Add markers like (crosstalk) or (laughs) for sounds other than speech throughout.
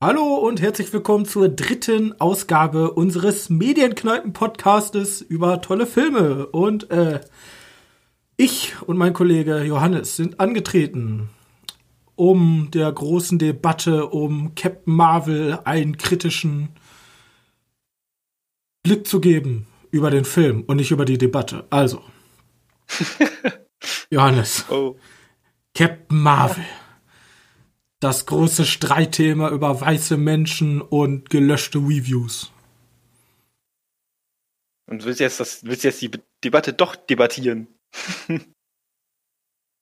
Hallo und herzlich willkommen zur dritten Ausgabe unseres Medienkneipen-Podcastes über tolle Filme. Und äh, ich und mein Kollege Johannes sind angetreten, um der großen Debatte um Captain Marvel einen kritischen Blick zu geben über den Film und nicht über die Debatte. Also, (laughs) Johannes, Oh. Captain Marvel. Das große Streitthema über weiße Menschen und gelöschte Reviews. Und willst jetzt das, willst jetzt die Debatte doch debattieren? (laughs)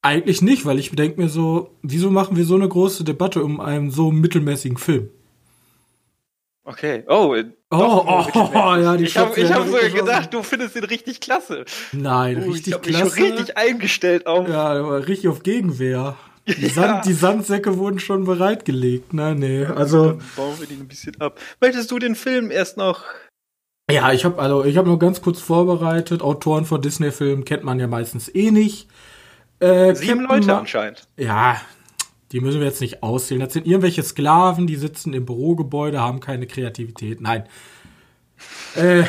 Eigentlich nicht, weil ich denke mir so, wieso machen wir so eine große Debatte um einen so mittelmäßigen Film? Okay. Oh, Oh, doch, oh, wirklich oh, ja, die Ich habe ich hab geschossen. gedacht, du findest ihn richtig klasse. Nein, Oh, richtig ich hab klasse. schon richtig eingestellt auf. ja, richtig auf Gegenwehr. (laughs) Die, Ja. Sand, die Sandsäcke wurden schon bereitgelegt. Nein, nee. Also, Dann bauen wir den ein bisschen ab. Möchtest du den Film erst noch? ja, ich habe also, ich habe noch ganz kurz vorbereitet. Autoren von Disney-Filmen kennt man ja meistens eh nicht. Äh, Sieben Leute Ma- anscheinend. Ja, die müssen wir jetzt nicht auszählen. Das sind irgendwelche Sklaven, die sitzen im Bürogebäude, haben keine Kreativität. Nein. Äh,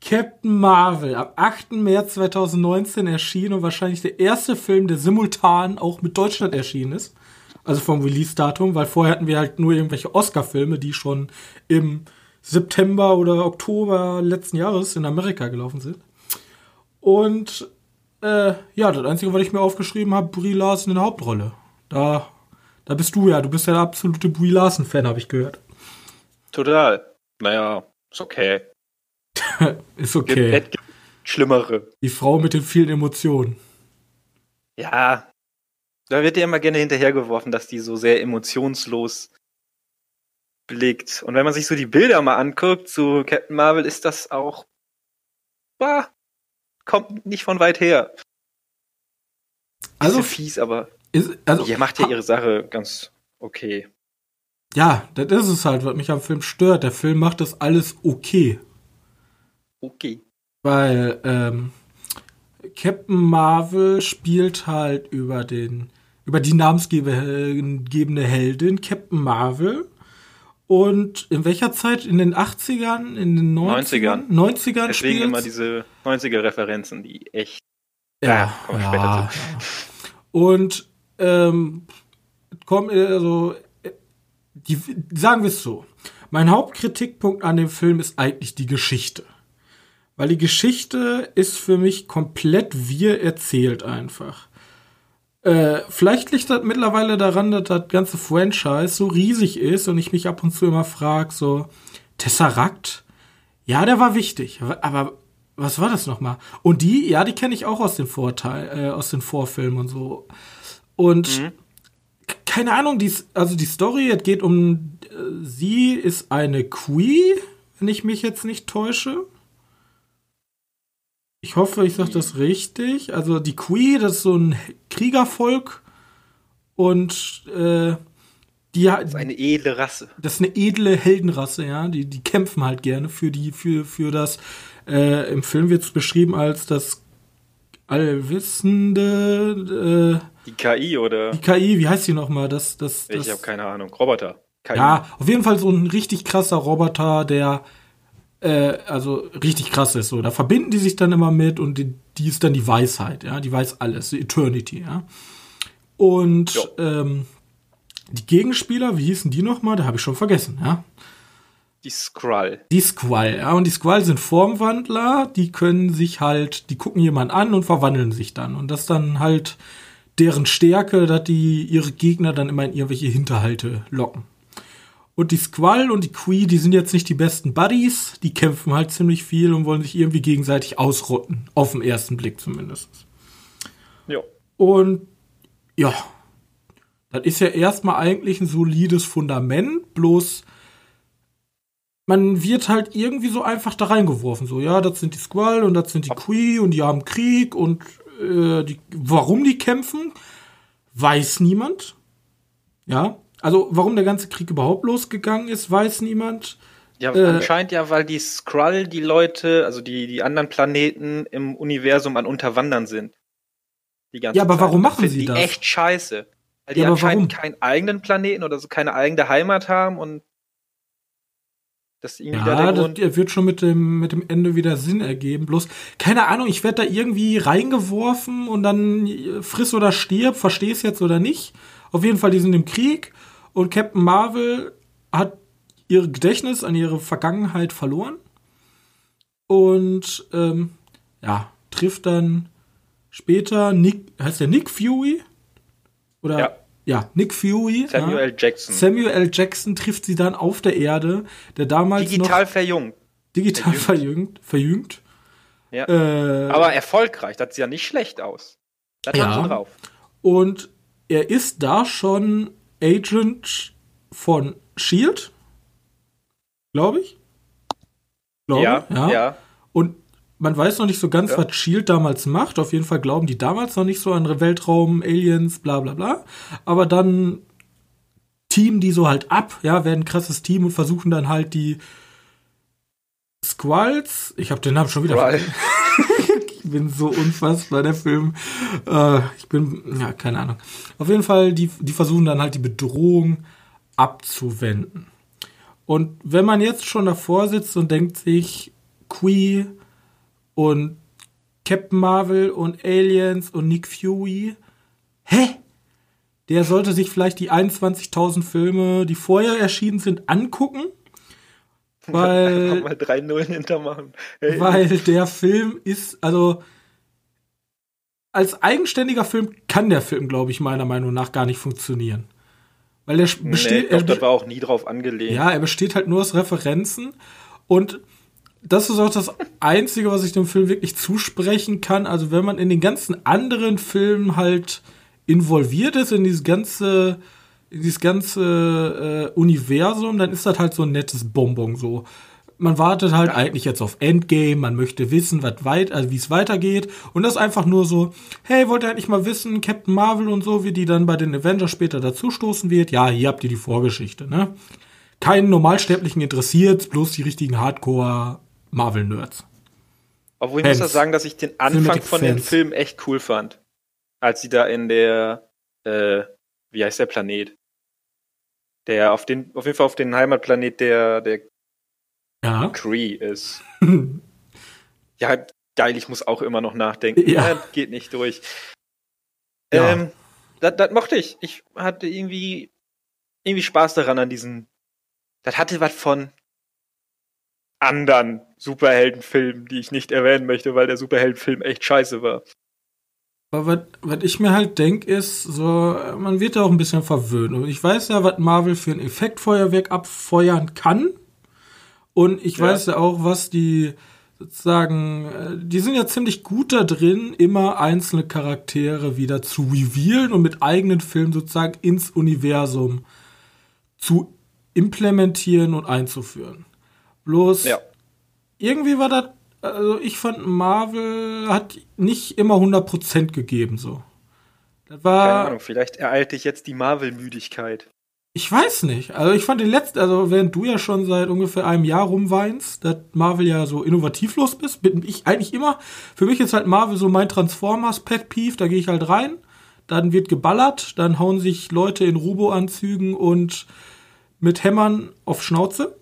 Captain Marvel, am 8. März 2019 erschienen und wahrscheinlich der erste Film, der simultan auch mit Deutschland erschienen ist. Also vom Release-Datum, weil vorher hatten wir halt nur irgendwelche Oscar-Filme, die schon im September oder Oktober letzten Jahres in Amerika gelaufen sind. Und äh, ja, das Einzige, was ich mir aufgeschrieben habe, Brie Larson in der Hauptrolle. Da, da bist du ja, du bist ja der absolute Brie Larson-Fan, habe ich gehört. Total. Naja, ist okay. (laughs) Ist Gibt, okay. es gibt Schlimmere. Die Frau mit den vielen Emotionen. Ja. Da wird dir immer gerne hinterhergeworfen, dass die so sehr emotionslos blickt. Und wenn man sich so die Bilder mal anguckt zu Captain Marvel, ist das auch, bah, kommt nicht von weit her. Also, Also fies, aber ist, also die macht ja ihre Sache ganz okay. ja, das ist es halt, was mich am Film stört. Der Film macht das alles okay. Okay. Weil ähm, Captain Marvel spielt halt über den über die namensgebende Heldin Captain Marvel und in welcher Zeit in den 80ern, in den 90ern, 90ern Deswegen spielt immer diese 90er-Referenzen, die echt. ja, wir ja, später ja. Und ähm, komm, also äh, die, sagen wir es so. Mein Hauptkritikpunkt an dem Film ist eigentlich die Geschichte. Weil die Geschichte ist für mich komplett wir erzählt einfach. Äh, vielleicht liegt das mittlerweile daran, dass das ganze Franchise so riesig ist und ich mich ab und zu immer frage, so, Tesseract? Ja, der war wichtig, aber was war das nochmal? Und die, ja, die kenne ich auch aus den Vorteil, äh, aus den Vorfilmen und so. Und Mhm. keine Ahnung, die, also die Story, es geht um, äh, sie ist eine Queen, wenn ich mich jetzt nicht täusche. Ich hoffe, ich sage das richtig. Also die Queen, das ist so ein Kriegervolk und äh, die, Das ist eine edle Rasse. das ist eine edle Heldenrasse, ja. Die, die kämpfen halt gerne für die, für, für das, äh, im Film wird es beschrieben als das allwissende, Die KI oder. die KI, wie heißt die nochmal? Das, das, das, Ich habe keine Ahnung. Roboter. KI. ja, auf jeden Fall so ein richtig krasser Roboter, der, äh, also richtig krass ist so. Da verbinden die sich dann immer mit und die, die ist dann die Weisheit, ja. Die weiß alles, die Eternity, ja. Und, Jo. ähm, die Gegenspieler, wie hießen die nochmal? Da habe ich schon vergessen, ja. Die Skrull. Die Squall, ja, und die Squall sind Formwandler, die können sich halt, die gucken jemanden an und verwandeln sich dann. Und das dann halt deren Stärke, dass die ihre Gegner dann immer in irgendwelche Hinterhalte locken. Und die Squall und die Quee, die sind jetzt nicht die besten Buddies, die kämpfen halt ziemlich viel und wollen sich irgendwie gegenseitig ausrotten. Auf den ersten Blick zumindest. Jo. Und ja, das ist ja erstmal eigentlich ein solides Fundament, bloß man wird halt irgendwie so einfach da reingeworfen. So, ja, das sind die Squall und das sind die Quee und die haben Krieg und äh, die, warum die kämpfen, weiß niemand. Ja, also warum der ganze Krieg überhaupt losgegangen ist, weiß niemand. Ja, äh, anscheinend ja, weil die Skrull die Leute, also die, die anderen Planeten im Universum an Unterwandern sind. ja, aber Zeit. warum machen sie das? Echt scheiße. Weil die ja, anscheinend warum? keinen eigenen Planeten oder so keine eigene Heimat haben und das irgendwie ja, da der das wird schon mit dem, mit dem Ende wieder Sinn ergeben. Bloß, keine Ahnung, ich werde da irgendwie reingeworfen und dann friss oder stirb, versteh's jetzt oder nicht. Auf jeden Fall, die sind im Krieg und Captain Marvel hat ihr Gedächtnis an ihre Vergangenheit verloren und ähm, ja, trifft dann später Nick, heißt der Nick Fury? Oder ja. Ja Nick Fury. Samuel ja. Jackson. Samuel L. Jackson trifft sie dann auf der Erde, der damals digital noch verjüngt. Digital verjüngt, verjüngt. Ja. Äh, Aber erfolgreich, das sieht ja nicht schlecht aus. Das ja. haben sie drauf. Und er ist da schon Agent von Shield, glaube ich. Glaube, ja, ja, ja. Man weiß noch nicht so ganz, ja. was Shield damals macht. Auf jeden Fall glauben die damals noch nicht so an Weltraum, Aliens, bla bla bla. Aber dann teamen die so halt ab, ja, werden ein krasses Team und versuchen dann halt die Squalls, ich habe den Namen schon wieder. (laughs) ich bin so unfassbar, der Film. Äh, ich bin, ja, keine Ahnung. Auf jeden Fall, die, die versuchen dann halt die Bedrohung abzuwenden. Und wenn man jetzt schon davor sitzt und denkt sich, Qui und Captain Marvel und Aliens und Nick Fury. Hä? Der sollte sich vielleicht die 21.000 Filme, die vorher erschienen sind, angucken. (laughs) Weil. mal drei Nullen hintermachen. Hey. Weil der Film ist, also. Als eigenständiger Film kann der Film, glaube ich, meiner Meinung nach gar nicht funktionieren. Weil der besteht. Nee, glaub, er, das war auch nie drauf angelegt. Ja, er besteht halt nur aus Referenzen. Und das ist auch das Einzige, was ich dem Film wirklich zusprechen kann. Also wenn man in den ganzen anderen Filmen halt involviert ist, in dieses ganze, in dieses ganze äh, Universum, dann ist das halt so ein nettes Bonbon so. Man wartet halt eigentlich jetzt auf Endgame, man möchte wissen, weit, also wie es weitergeht. Und das ist einfach nur so, hey, wollt ihr eigentlich mal wissen, Captain Marvel und so, wie die dann bei den Avengers später dazustoßen wird? Ja, hier habt ihr die Vorgeschichte, ne? Keinen Normalsterblichen interessiert, bloß die richtigen Hardcore Marvel-Nerds. Obwohl ich Fans. muss ja sagen, dass ich den Anfang Cinematic von Fans. den Filmen echt cool fand. Als sie da in der, äh, wie heißt der Planet? Der auf den, auf jeden Fall auf den Heimatplanet der, der ja. Cree ist. (laughs) ja, geil, ich muss auch immer noch nachdenken. Ja. ja geht nicht durch. Ja. Ähm, das, das mochte ich. Ich hatte irgendwie, irgendwie Spaß daran an diesen. Das hatte was von, anderen Superheldenfilmen, die ich nicht erwähnen möchte, weil der Superheldenfilm echt scheiße war. Aber was ich mir halt denke, ist, so, man wird da auch ein bisschen verwöhnt. Und ich weiß ja, was Marvel für ein Effektfeuerwerk abfeuern kann. Und ich ja. weiß ja auch, was die sozusagen, äh, die sind ja ziemlich gut da drin, immer einzelne Charaktere wieder zu revealen und mit eigenen Filmen sozusagen ins Universum zu implementieren und einzuführen. Bloß ja. Irgendwie war das, also ich fand Marvel hat nicht immer 100% gegeben so. Das war Keine Ahnung, vielleicht ereilt dich jetzt die Marvel-Müdigkeit. Ich weiß nicht. Also ich fand den letzten, also während du ja schon seit ungefähr einem Jahr rumweinst, dass Marvel ja so innovativlos bist, bin ich eigentlich immer, für mich ist halt Marvel so mein Transformers Pet Peeve, da gehe ich halt rein, dann wird geballert, dann hauen sich Leute in Rubo-Anzügen und mit Hämmern auf Schnauze.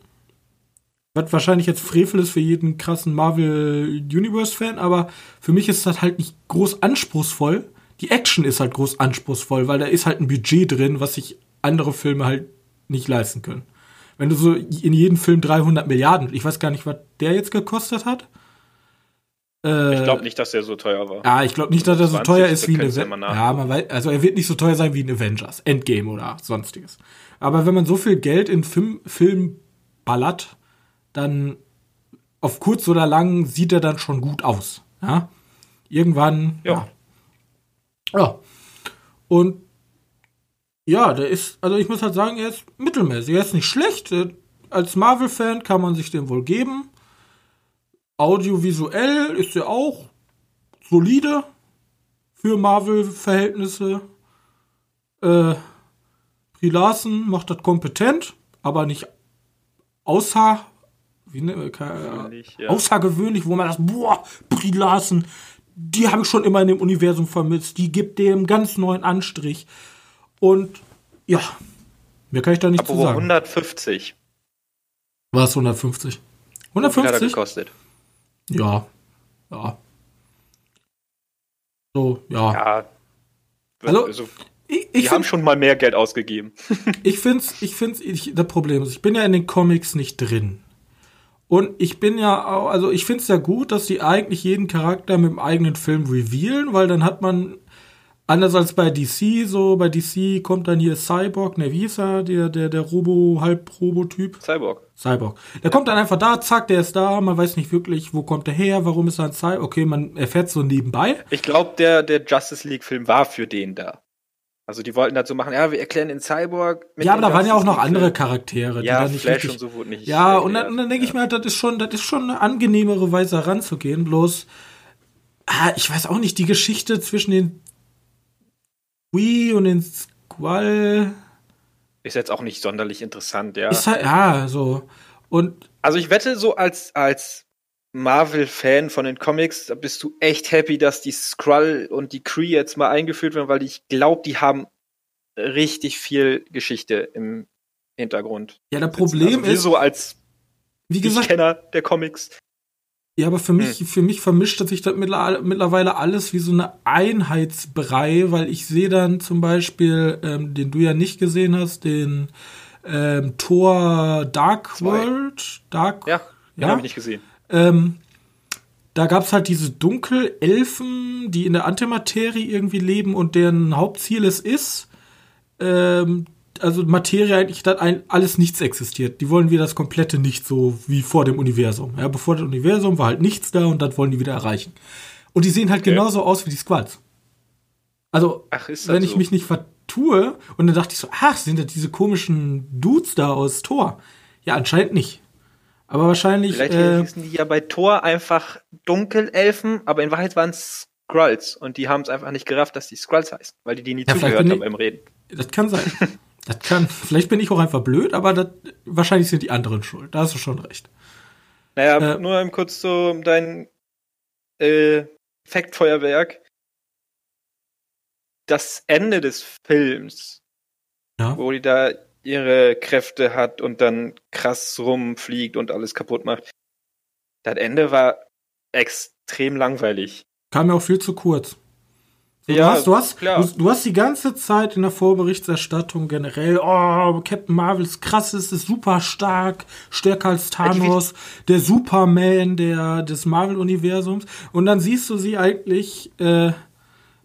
Was wahrscheinlich jetzt Frevel ist für jeden krassen Marvel Universe-Fan, aber für mich ist das halt nicht groß anspruchsvoll. Die Action ist halt groß anspruchsvoll, weil da ist halt ein Budget drin, was sich andere Filme halt nicht leisten können. Wenn du so in jedem Film 300 Milliarden, ich weiß gar nicht, was der jetzt gekostet hat. Äh, ich glaube nicht, dass der so teuer war. Ja, ich glaube nicht, dass er so teuer ist wie ein Avengers. Ja, man weiß, also er wird nicht so teuer sein wie ein Avengers, Endgame oder sonstiges. Aber wenn man so viel Geld in Film, Film ballert, dann auf kurz oder lang sieht er dann schon gut aus. Ja? Irgendwann, ja. ja. ja. Und ja, der ist, also ich muss halt sagen, er ist mittelmäßig. Er ist nicht schlecht. Als Marvel-Fan kann man sich den wohl geben. Audiovisuell ist er auch solide für Marvel-Verhältnisse. Äh, Larson macht das kompetent, aber nicht außer wie ne, äh, ja. außergewöhnlich, wo man das, boah, Brie Larson, die habe ich schon immer in dem Universum vermisst. Die gibt dem ganz neuen Anstrich. Und ja, mehr kann ich da nicht Apropos zu sagen. 150. Was 150? 150 hat er gekostet. Ja, ja. So, ja. Ja. Also, Also, ich, die ich haben find, schon mal mehr Geld ausgegeben. ich find's, ich find's, ich, das Problem ist, ich bin ja in den Comics nicht drin. Und ich bin ja auch, also ich find's ja gut, dass die eigentlich jeden Charakter mit dem eigenen Film revealen, weil dann hat man, anders als bei DC, so, bei DC kommt dann hier Cyborg, ne, wie ist er, der, der, der Robo, Halb-Robo-Typ? Cyborg. Cyborg. Der kommt dann einfach da, zack, der ist da, man weiß nicht wirklich, wo kommt er her, warum ist er ein Cyborg, okay, man erfährt so nebenbei. Ich glaube, der, der Justice League-Film war für den da. Also die wollten dazu machen, ja, wir erklären den Cyborg. ja, aber da waren ja auch noch andere. Charaktere, die Ja, nicht Flash wirklich und so wurde nicht. Ja, und dann, dann denke ich Ja. mir halt, das ist schon, das ist schon eine angenehmere Weise heranzugehen. Bloß, ah, ich weiß auch nicht, die Geschichte zwischen den Wii und den Squall Ist jetzt auch nicht sonderlich interessant, ja. ist halt, ja, so. Und Also ich wette, so als, als Marvel-Fan von den Comics, da bist du echt happy, dass die Skrull und die Kree jetzt mal eingeführt werden, weil ich glaube, die haben richtig viel Geschichte im Hintergrund. ja, das Problem also ist, so als wie gesagt, Kenner der Comics. Ja, aber für mich, für mich vermischt sich das mittler- mittlerweile alles wie so eine Einheitsbrei, weil ich sehe dann zum Beispiel, ähm, den du ja nicht gesehen hast, den ähm, Tor Dark. World. Dark, Ja, Ja? habe ich nicht gesehen. Ähm, da gab's halt diese Dunkelelfen, die in der Antimaterie irgendwie leben und deren Hauptziel es ist, ähm, also Materie eigentlich, dass ein, alles nichts existiert. Die wollen wieder das komplette Nichts, so wie vor dem Universum. Ja, bevor das Universum war halt nichts da und das wollen die wieder erreichen. Und die sehen halt Okay. genauso aus wie die Squads. Also, Ach, wenn ich so? mich nicht vertue, und dann dachte ich so, ach, sind das diese komischen Dudes da aus Thor? Ja, anscheinend nicht. Aber wahrscheinlich. Vielleicht äh, hießen die ja bei Thor einfach Dunkelelfen, aber in Wahrheit waren es Skrulls und die haben es einfach nicht gerafft, dass die Skrulls heißen, weil die die nie Ja, zugehört haben ich- beim Reden. Das kann sein. (laughs) Das kann. Vielleicht bin ich auch einfach blöd, aber das, wahrscheinlich sind die anderen schuld. Da hast du schon recht. Naja, Äh, nur kurz so um dein äh, Faktfeuerwerk. Das Ende des Films, Ja. wo die da ihre Kräfte hat und dann krass rumfliegt und alles kaputt macht. Das Ende war extrem langweilig. Kam mir auch viel zu kurz. So, Ja, du, hast, du, hast, klar. du, du hast die ganze Zeit in der Vorberichterstattung generell, oh, Captain Marvel ist krass, ist, ist super stark, stärker als Thanos, der Superman der, des Marvel-Universums. Und dann siehst du sie eigentlich äh,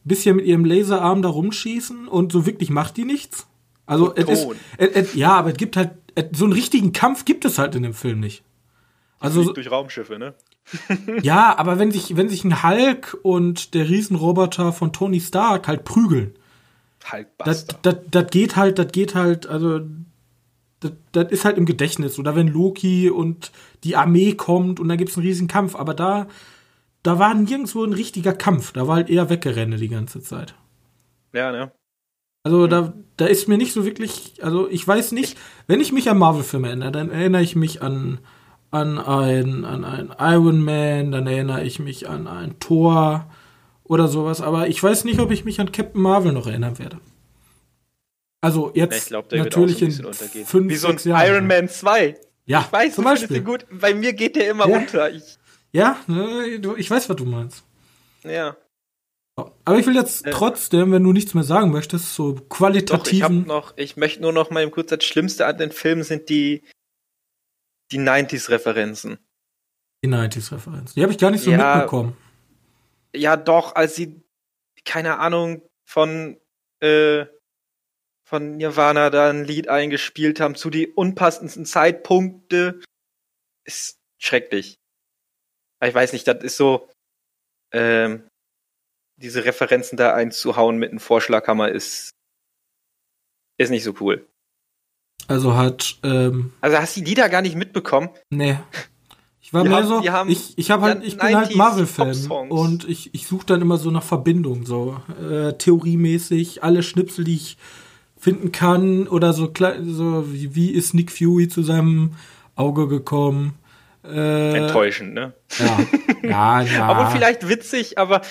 bisschen mit ihrem Laserarm da rumschießen und so wirklich macht die nichts. Also, es ist, es, es, ja, aber es gibt halt, es, so einen richtigen Kampf gibt es halt in dem Film nicht. Also, durch Raumschiffe, ne? (laughs) ja, aber wenn sich, wenn sich ein Hulk und der Riesenroboter von Tony Stark halt prügeln, das, Hulkbuster. das, das geht halt, das geht halt, also das, das ist halt im Gedächtnis. Oder wenn Loki und die Armee kommt und da gibt's einen riesen Kampf, aber da, da war nirgendwo ein richtiger Kampf, da war halt eher Weggerenne die ganze Zeit. Ja, ne? Also da, da ist mir nicht so wirklich, also ich weiß nicht, wenn ich mich an Marvel-Filme erinnere, dann erinnere ich mich an, an ein, an ein Iron Man, dann erinnere ich mich an ein Thor oder sowas, aber ich weiß nicht, ob ich mich an Captain Marvel noch erinnern werde. Also jetzt der natürlich in fünf, Wie so ein Jahren. Iron Man 2. Ja, ich weiß, zum Beispiel. gut. Bei mir geht der immer Ja. unter. Ich, Ja, ne, ich weiß, was du meinst. ja. Aber ich will jetzt Äh. trotzdem, wenn du nichts mehr sagen möchtest, so Doch, ich qualitativen. noch, ich möchte nur noch mal eben kurz das Schlimmste an den Filmen sind die, die 90s-Referenzen. die 90s-Referenz. Die habe ich gar nicht so Ja. mitbekommen. Ja, doch, als sie, keine Ahnung, von, äh, von Nirvana da ein Lied eingespielt haben zu die unpassendsten Zeitpunkte, ist schrecklich. Ich weiß nicht, das ist so, ähm, diese Referenzen da einzuhauen mit einem Vorschlaghammer ist, ist nicht so cool. Also hat, ähm, Also hast du die Lieder gar nicht mitbekommen? Nee. Ich war Die mehr haben- so, haben ich, ich habe halt, ich bin halt 90s Marvel-Fan und ich, ich suche dann immer so nach Verbindung, so äh, theoriemäßig, alle Schnipsel, die ich finden kann oder so, so wie, wie ist Nick Fury zu seinem Auge gekommen, Äh, Enttäuschend, ne? Ja, (laughs) ja, ja. aber vielleicht witzig, aber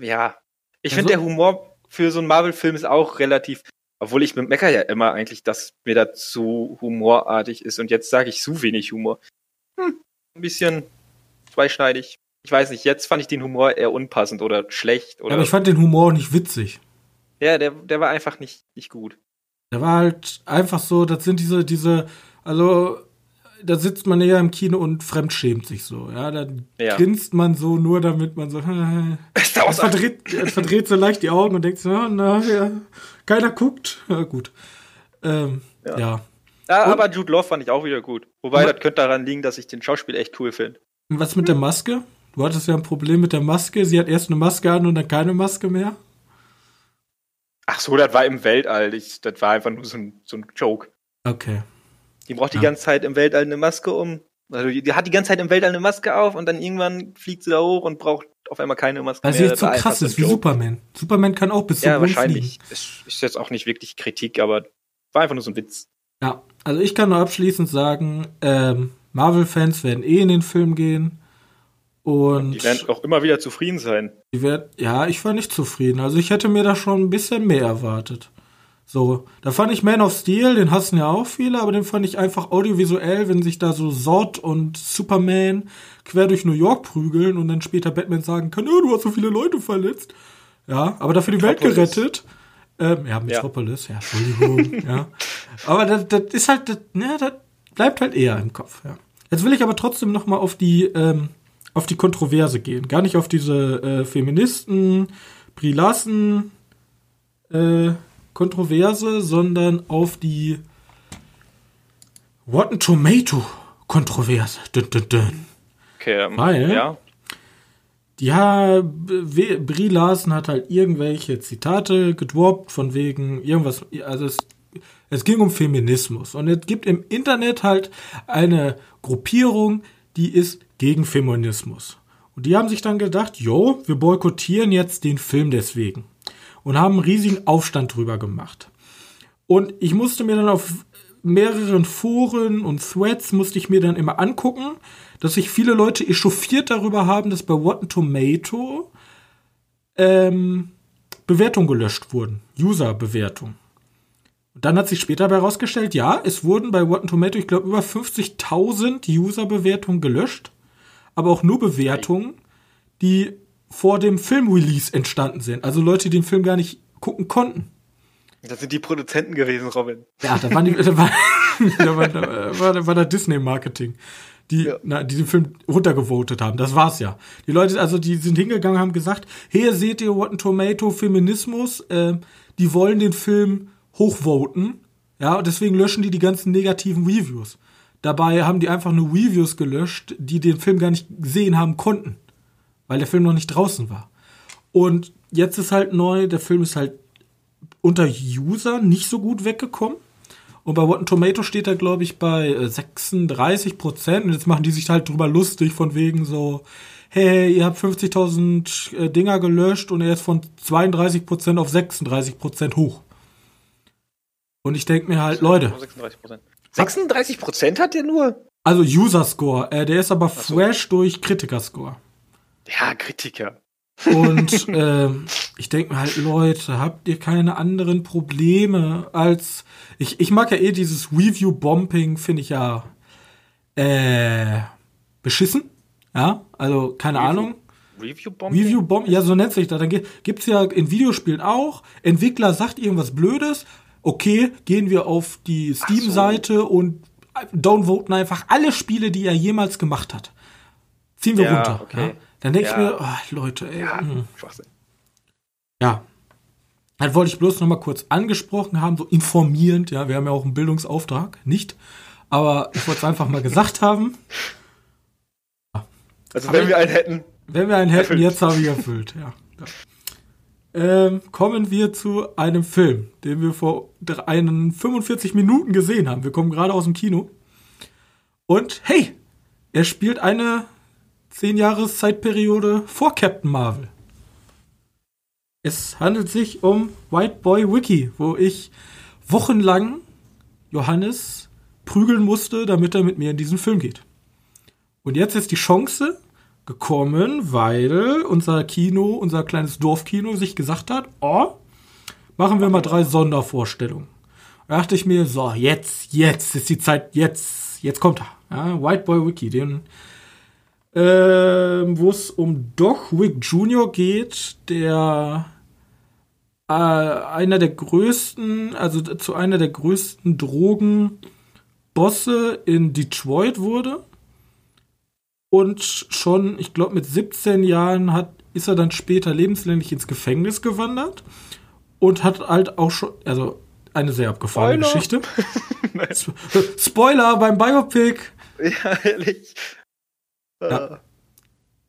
ja. Ich also, finde, der Humor für so einen Marvel-Film ist auch relativ, obwohl ich meckere ja immer eigentlich, dass mir da zu humorartig ist und jetzt sage ich zu wenig Humor. Hm, ein bisschen zweischneidig. Ich weiß nicht, jetzt fand ich den Humor eher unpassend oder schlecht. Oder ja, aber ich fand den Humor nicht witzig. Ja, der, der war einfach nicht, nicht gut. Der war halt einfach so, das sind diese, diese, also da sitzt man eher im Kino und fremdschämt sich so. Ja, dann ja. grinst man so nur, damit man so. (laughs) Äh, verdreht, verdreht so leicht die Augen und denkt so, na, ja, keiner guckt. Ja, gut. Ähm, ja. ja. ja aber Jude Law fand ich auch wieder gut. Wobei, das könnte daran liegen, dass ich den Schauspiel echt cool finde. Was mit der Maske? Du hattest ja ein Problem mit der Maske. Sie hat erst eine Maske an und dann keine Maske mehr. Ach so, das war im Weltall. Ich, das war einfach nur so ein, so ein Joke. Okay. Die braucht ja. die ganze Zeit im Weltall eine Maske um. Also die, hat die ganze Zeit im Weltall eine Maske auf und dann irgendwann fliegt sie da hoch und braucht auf einmal keine Maske Weil sie jetzt so krass ist wie Superman. Superman kann auch bis zum Ja, wahrscheinlich. Ist, ist jetzt auch nicht wirklich Kritik, aber war einfach nur so ein Witz. Ja, also ich kann nur abschließend sagen, ähm, Marvel-Fans werden eh in den Film gehen. Und die werden auch immer wieder zufrieden sein. Die werden, ja, ich war nicht zufrieden. Also ich hätte mir da schon ein bisschen mehr erwartet. So, da fand ich Man of Steel, den hassen ja auch viele, aber den fand ich einfach audiovisuell, wenn sich da so Zod und Superman quer durch New York prügeln und dann später Batman sagen kann, oh, du hast so viele Leute verletzt. Ja, aber dafür die Welt gerettet. Ähm, ja, Metropolis, ja, ja Entschuldigung, (laughs) ja. Aber das, das ist halt, das, ja, das bleibt halt eher im Kopf, ja. Jetzt will ich aber trotzdem noch mal auf die, ähm, auf die Kontroverse gehen. Gar nicht auf diese äh, Feministen, Brie Larson, äh, Kontroverse, sondern auf die Rotten Tomato Kontroverse. Dün, dün, dün. Okay, ähm, Weil, ja. Ja, Brie Larson hat halt irgendwelche Zitate gedroppt von wegen irgendwas, also es, es ging um Feminismus und es gibt im Internet halt eine Gruppierung, die ist gegen Feminismus. Und die haben sich dann gedacht, jo, wir boykottieren jetzt den Film deswegen und haben einen riesigen Aufstand drüber gemacht. Und ich musste mir dann auf mehreren Foren und Threads musste ich mir dann immer angucken, dass sich viele Leute echauffiert darüber haben, dass bei Rotten Tomato ähm, Bewertungen gelöscht wurden. User-Bewertungen. Und dann hat sich später herausgestellt, ja, es wurden bei Rotten Tomato, ich glaube, über 50.000 User-Bewertungen gelöscht, aber auch nur Bewertungen, die vor dem Filmrelease entstanden sind. Also Leute, die den Film gar nicht gucken konnten. Das sind die Produzenten gewesen, Robin. Ja, da waren die, da war, (laughs) da war, da war, da war der Disney-Marketing, die, ja. na, die den Film runtergevotet haben. Das war's ja. Die Leute, also die sind hingegangen, haben gesagt, hier seht ihr Rotten Tomato Feminismus, äh, die wollen den Film hochvoten, ja, und deswegen löschen die die ganzen negativen Reviews. Dabei haben die einfach nur Reviews gelöscht, die den Film gar nicht gesehen haben konnten weil der Film noch nicht draußen war. Und jetzt ist halt neu, der Film ist halt unter User nicht so gut weggekommen. Und bei Rotten Tomato steht er, glaube ich, bei 36 äh, Prozent. Und jetzt machen die sich halt drüber lustig, von wegen so, hey, ihr habt 50.000 äh, Dinger gelöscht und er ist von 32 Prozent auf 36 Prozent hoch. Und ich denke mir halt, Leute. 36 Prozent hat der nur? Also User Score. Äh, der ist aber so. fresh durch Kritiker Score. Ja, Kritiker. Und (laughs) äh, ich denke mir halt, Leute, habt ihr keine anderen Probleme als. Ich, ich mag ja eh dieses Review-Bombing, finde ich ja äh, beschissen. Ja, also keine Review, Ahnung. Review-Bombing? Review-Bombing, ja, so nennt sich das. Dann gibt es ja in Videospielen auch, Entwickler sagt irgendwas Blödes, okay, gehen wir auf die Steam-Seite so. und downvoten einfach alle Spiele, die er jemals gemacht hat. Ziehen wir ja, runter. Okay. Ja? Dann denke ja. ich mir, oh, Leute, ey. Ja, hm. Schwachsinn. Ja. Dann wollte ich bloß noch mal kurz angesprochen haben, so informierend, ja, wir haben ja auch einen Bildungsauftrag, nicht? Aber ich wollte es einfach mal gesagt (laughs) haben. Also Aber wenn wir einen hätten. Wenn wir einen hätten, erfüllt. jetzt habe ich erfüllt, ja. ja. Ähm, kommen wir zu einem Film, den wir vor einen 45 Minuten gesehen haben. Wir kommen gerade aus dem Kino. Und hey, er spielt eine zehn Jahreszeitperiode vor Captain Marvel. Es handelt sich um White Boy Wiki, wo ich wochenlang Johannes prügeln musste, damit er mit mir in diesen Film geht. Und jetzt ist die Chance gekommen, weil unser Kino, unser kleines Dorfkino sich gesagt hat, oh, machen wir mal drei Sondervorstellungen. Da dachte ich mir, so, jetzt, jetzt ist die Zeit, jetzt, jetzt kommt er. Ja, White Boy Wiki, den, äh, wo es um Doc Wick Jr. geht, der äh, einer der größten, also zu einer der größten Drogenbosse in Detroit wurde. Und schon, ich glaube, mit 17 Jahren hat, ist er dann später lebenslänglich ins Gefängnis gewandert und hat halt auch schon, also eine sehr abgefahrene Geschichte. (laughs) Spoiler beim Biopic. Ja, ehrlich. Ja.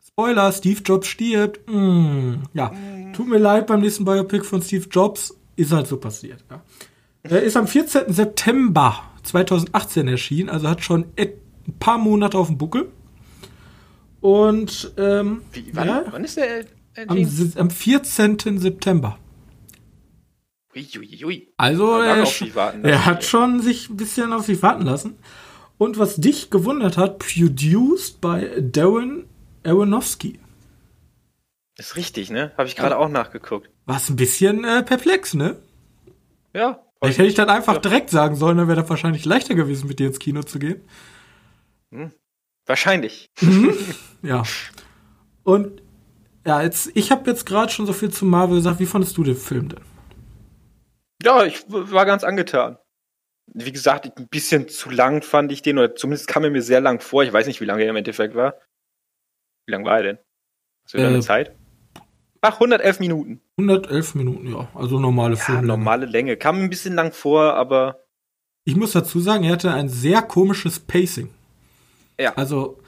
Spoiler, Steve Jobs stirbt. Mm, ja, tut mir leid beim nächsten Biopic von Steve Jobs. Ist halt so passiert. Ja. Er ist am 14. September 2018 erschienen, also hat schon ein paar Monate auf dem Buckel. Und ähm, Wie, wann, ja, wann ist der am, erschienen? am 14. September. Uiuiui. Also Ja, lange er, warten er lassen, hat schon sich ein bisschen auf sich warten lassen. Und was dich gewundert hat, produced by Darren Aronofsky. Ist richtig, ne? Habe ich gerade auch nachgeguckt. Was ein bisschen äh, perplex, ne? Ja. Vielleicht hätte ich dann einfach Ja. direkt sagen sollen, dann wäre das wahrscheinlich leichter gewesen, mit dir ins Kino zu gehen. Wahrscheinlich. (laughs) Ja. Und ja, jetzt, ich habe jetzt gerade schon so viel zu Marvel gesagt. Wie fandest du den Film denn? Ja, ich war ganz angetan. Wie gesagt, ein bisschen zu lang fand ich den, oder zumindest kam er mir sehr lang vor. Ich weiß nicht, wie lange er im Endeffekt war. Wie lang war er denn? Hast du Äh, eine Zeit? Ach, 111 Minuten. 111 Minuten, ja. Also normale Ja, Filmlänge. normale Länge. Kam ein bisschen lang vor, aber Ich muss dazu sagen, er hatte ein sehr komisches Pacing. Ja. Also,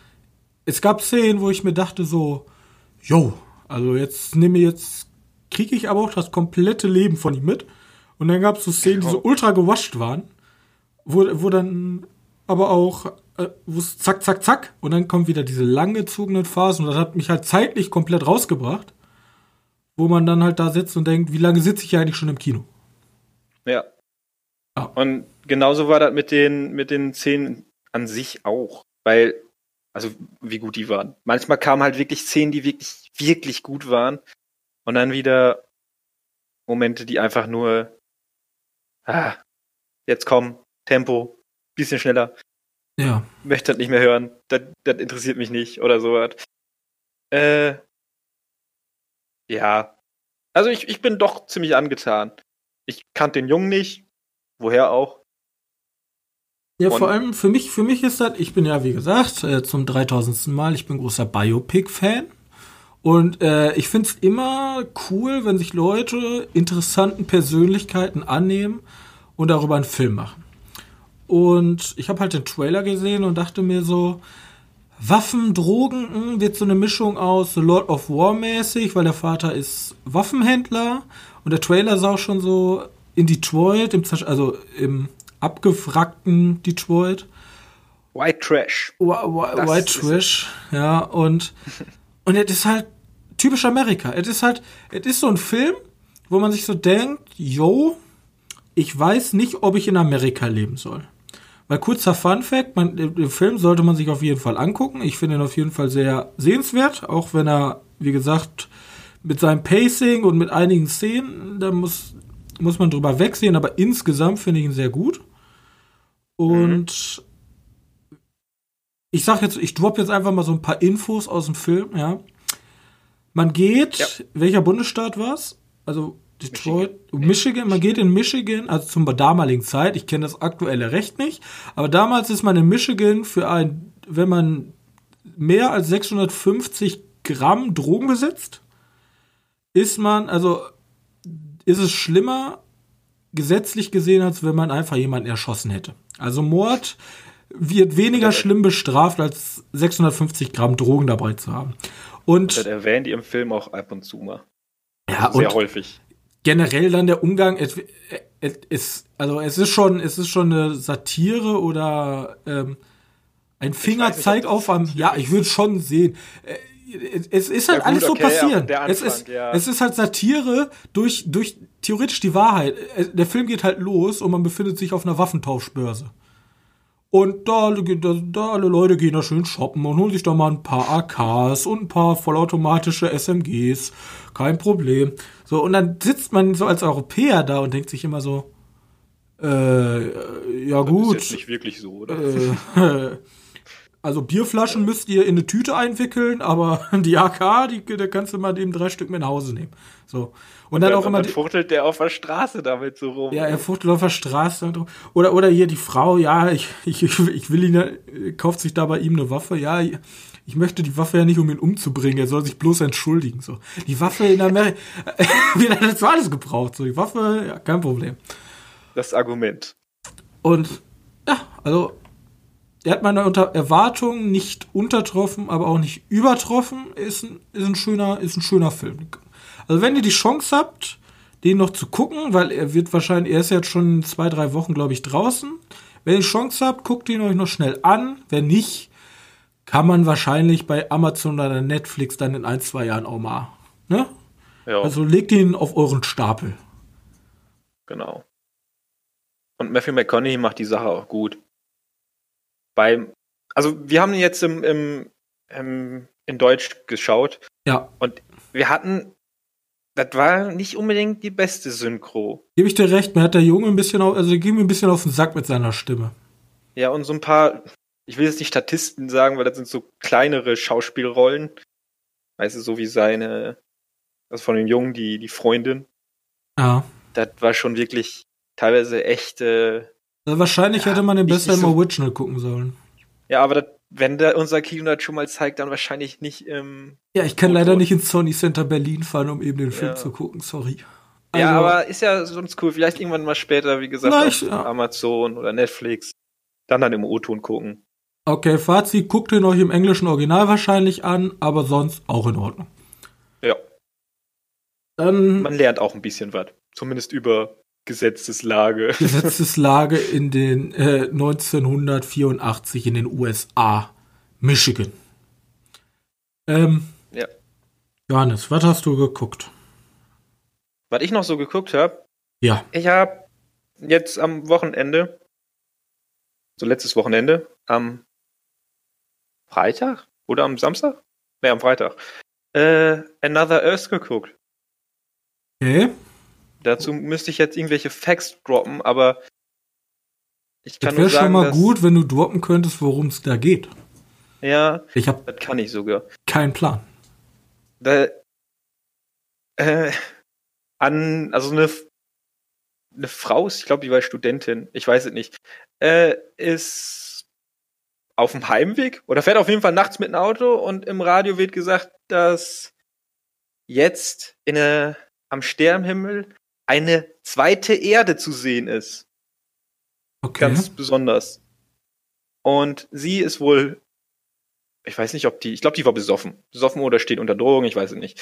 es gab Szenen, wo ich mir dachte so, yo, also jetzt nehme jetzt, kriege ich aber auch das komplette Leben von ihm mit. Und dann gab es so Szenen, die so ultra gewascht waren, wo, wo dann aber auch, äh, wo es zack, zack, zack, und dann kommen wieder diese langgezogenen Phasen und das hat mich halt zeitlich komplett rausgebracht, wo man dann halt da sitzt und denkt, wie lange sitze ich ja eigentlich schon im Kino? ja. Ja. Und genauso war das mit den, mit den Szenen an sich auch. Weil, also wie gut die waren. Manchmal kamen halt wirklich Szenen, die wirklich, wirklich gut waren. Und dann wieder Momente, die einfach nur, ah, jetzt komm, Tempo, bisschen schneller, Ja. möchte das nicht mehr hören, das, das interessiert mich nicht oder sowas. Äh, ja. Also ich, ich bin doch ziemlich angetan. Ich kannte den Jungen nicht. Woher auch? Ja, Und- vor allem für mich, für mich ist das, ich bin ja, wie gesagt, äh, zum 3000. Mal, ich bin großer Biopic-Fan. Und äh, ich find's immer cool, wenn sich Leute interessanten Persönlichkeiten annehmen und darüber einen Film machen. Und ich habe halt den Trailer gesehen und dachte mir so, Waffen, Drogen, mh, wird so eine Mischung aus The Lord of War mäßig, weil der Vater ist Waffenhändler und der Trailer sah auch schon so in Detroit, im, also im abgewrackten Detroit. White Trash. White ist Trash, ja, und, (laughs) und es ist halt typisch Amerika. Es ist halt, es ist so ein Film, wo man sich so denkt, yo, ich weiß nicht, ob ich in Amerika leben soll. Weil kurzer Fun Fact, man, den Film sollte man sich auf jeden Fall angucken. Ich finde ihn auf jeden Fall sehr sehenswert, auch wenn er, wie gesagt, mit seinem Pacing und mit einigen Szenen, da muss, muss man drüber wegsehen, aber insgesamt finde ich ihn sehr gut. Und ich sag jetzt, ich drop jetzt einfach mal so ein paar Infos aus dem Film, ja. Man geht, Ja. welcher Bundesstaat war's? Also Detroit, Michigan. man geht in Michigan, also zum damaligen Zeit, ich kenne das aktuelle Recht nicht, aber damals ist man in Michigan für ein, wenn man mehr als 650 Gramm Drogen besitzt, ist man, also ist es schlimmer gesetzlich gesehen, als wenn man einfach jemanden erschossen hätte. Also Mord wird weniger schlimm bestraft, als 650 Gramm Drogen dabei zu haben. Und Das erwähnt ihr im Film auch ab und zu mal. ja, Sehr und häufig. Generell dann der Umgang, es, es ist, also es ist schon, es ist schon eine Satire oder ähm, ein Fingerzeig auf am, ja, ich würde schon sehen. Äh, Es ist halt Ja, gut, alles so okay, ja, passieren. der es, ist, ja. es ist halt Satire durch, durch theoretisch die Wahrheit. Äh, Der Film geht halt los und man befindet sich auf einer Waffentauschbörse. Und da, da, da alle Leute gehen da schön shoppen und holen sich da mal ein paar AKs und ein paar vollautomatische SMGs. Kein Problem. So, und dann sitzt man so als Europäer da und denkt sich immer so, äh, ja gut. Das ist jetzt nicht wirklich so, oder? Äh, (laughs) Also Bierflaschen müsst ihr in eine Tüte einwickeln, aber (laughs) die AK, die, da kannst du mal eben drei Stück mit nach Hause nehmen. So. Und, und dann, dann auch immer. Dann fuchtelt der auf der Straße damit so rum. Ja, er fuchtelt auf der Straße. Oder, oder hier die Frau, ja, ich, ich, ich will ihn, kauft sich da bei ihm eine Waffe, ja, ich möchte die Waffe ja nicht, um ihn umzubringen, er soll sich bloß entschuldigen. So. Die Waffe in Amerika, (laughs) wird das alles gebraucht. So, die Waffe, ja, kein Problem. Das Argument. Und ja, also er hat meine Unter Erwartungen nicht untertroffen, aber auch nicht übertroffen. Ist ein, ist ein schöner, ist ein schöner Film. Also wenn ihr die Chance habt, den noch zu gucken, weil er wird wahrscheinlich, er ist jetzt schon zwei, drei Wochen, glaube ich, draußen. Wenn ihr die Chance habt, guckt ihn euch noch schnell an. Wenn nicht, kann man wahrscheinlich bei Amazon oder Netflix dann in ein, zwei Jahren auch mal. Ne? Ja. Also legt ihn auf euren Stapel. Genau. Und Matthew McConaughey macht die Sache auch gut beim, also wir haben jetzt im, im, im, in Deutsch geschaut. Ja. Und wir hatten, das war nicht unbedingt die beste Synchro. Gebe ich dir recht, mir hat der Junge ein bisschen, auf, also ging mir ein bisschen auf den Sack mit seiner Stimme. Ja, und so ein paar, ich will jetzt nicht Statisten sagen, weil das sind so kleinere Schauspielrollen. Weißt du, so wie seine, also von dem Jungen, die, die Freundin. Ja. Das war schon wirklich teilweise echte also wahrscheinlich ja, hätte man den besser im Original gucken sollen. Ja, aber das, wenn der unser Kino das schon mal zeigt, dann wahrscheinlich nicht im. Ja, ich kann Foto. leider nicht ins Sony Center Berlin fahren, um eben den Film ja. zu gucken, sorry. Also, ja, aber ist ja sonst cool. Vielleicht irgendwann mal später, wie gesagt, auf ja. Amazon oder Netflix. Dann dann im O-Ton gucken. Okay, Fazit, guckt ihn euch im englischen Original wahrscheinlich an, aber sonst auch in Ordnung. Ja. Dann, Man lernt auch ein bisschen was. Zumindest über Gesetzeslage. (laughs) Gesetzeslage in den äh, 1984 in den USA, Michigan. Ähm, ja. Johannes, was hast du geguckt? Was ich noch so geguckt habe? Ja. Ich habe jetzt am Wochenende, so letztes Wochenende, am Freitag oder am Samstag? Ne, am Freitag. Äh, Another Earth geguckt. Okay. Dazu müsste ich jetzt irgendwelche Facts droppen, aber ich kann das nur sagen, schon mal gut, wenn du droppen könntest, worum es da geht. Ja, ich hab das kann ich sogar. Keinen Plan. Da, äh, an, also eine, eine Frau, ich glaube, die war Studentin, ich weiß es nicht, äh, ist auf dem Heimweg oder fährt auf jeden Fall nachts mit einem Auto und im Radio wird gesagt, dass jetzt in eine, am Sternhimmel eine zweite Erde zu sehen ist. Okay. Ganz besonders. Und sie ist wohl, ich weiß nicht, ob die, ich glaube, die war besoffen. Besoffen oder steht unter Drogen, ich weiß es nicht.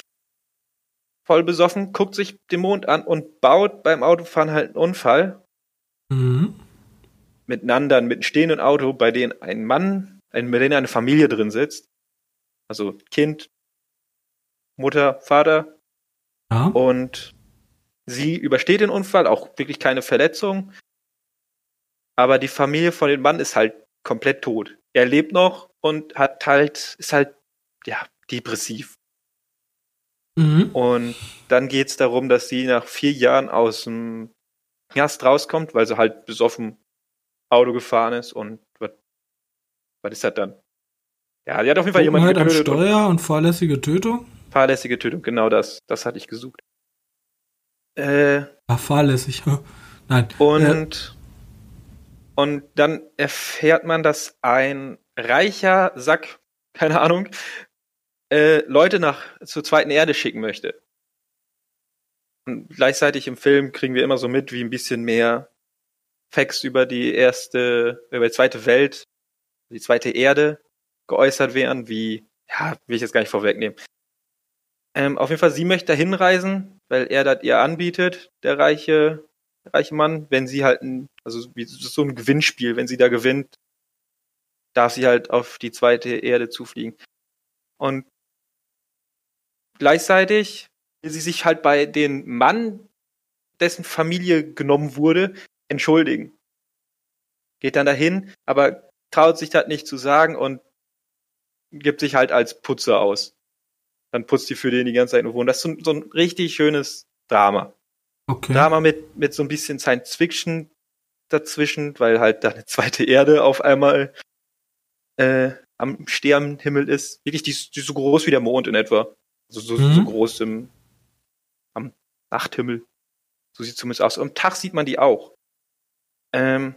Voll besoffen, guckt sich den Mond an und baut beim Autofahren halt einen Unfall. Mhm. Mit einem anderen, mit einem stehenden Auto, bei dem ein Mann, ein, bei dem eine Familie drin sitzt. Also Kind, Mutter, Vater. Ja. Und Sie übersteht den Unfall, auch wirklich keine Verletzung. Aber die Familie von dem Mann ist halt komplett tot. Er lebt noch und hat halt, ist halt, ja, depressiv. Mhm. Und dann geht es darum, dass sie nach vier Jahren aus dem Knast rauskommt, weil sie halt besoffen Auto gefahren ist und was, was ist das dann? Ja, die hat auf jeden Fall jemanden halt getötet. Am Steuer und fahrlässige Tötung? Fahrlässige Tötung, genau das. Das hatte ich gesucht. Äh, Ach, fahrlässig. Nein. Und, äh. und dann erfährt man, dass ein reicher Sack, keine Ahnung, äh, Leute nach zur zweiten Erde schicken möchte. Und gleichzeitig im Film kriegen wir immer so mit, wie ein bisschen mehr Facts über die erste, über die zweite Welt, die zweite Erde geäußert werden, wie, ja, will ich jetzt gar nicht vorwegnehmen. Ähm, auf jeden Fall, sie möchte da hinreisen, weil er das ihr anbietet, der reiche, reiche Mann, wenn sie halt ein, also wie so ein Gewinnspiel, wenn sie da gewinnt, darf sie halt auf die zweite Erde zufliegen. Und gleichzeitig will sie sich halt bei dem Mann, dessen Familie genommen wurde, entschuldigen. geht dann dahin, aber traut sich das nicht zu sagen und gibt sich halt als Putzer aus. Dann putzt die für den die ganze Zeit nur Und das ist so, so ein richtig schönes Drama. Okay. Drama mit, mit so ein bisschen Science Fiction dazwischen, weil halt da eine zweite Erde auf einmal äh, am Sternenhimmel ist. Wirklich, die ist, die ist so groß wie der Mond in etwa. Also so, Mhm. so groß im, am Nachthimmel. So sieht zumindest aus. Am Tag sieht man die auch. Ähm,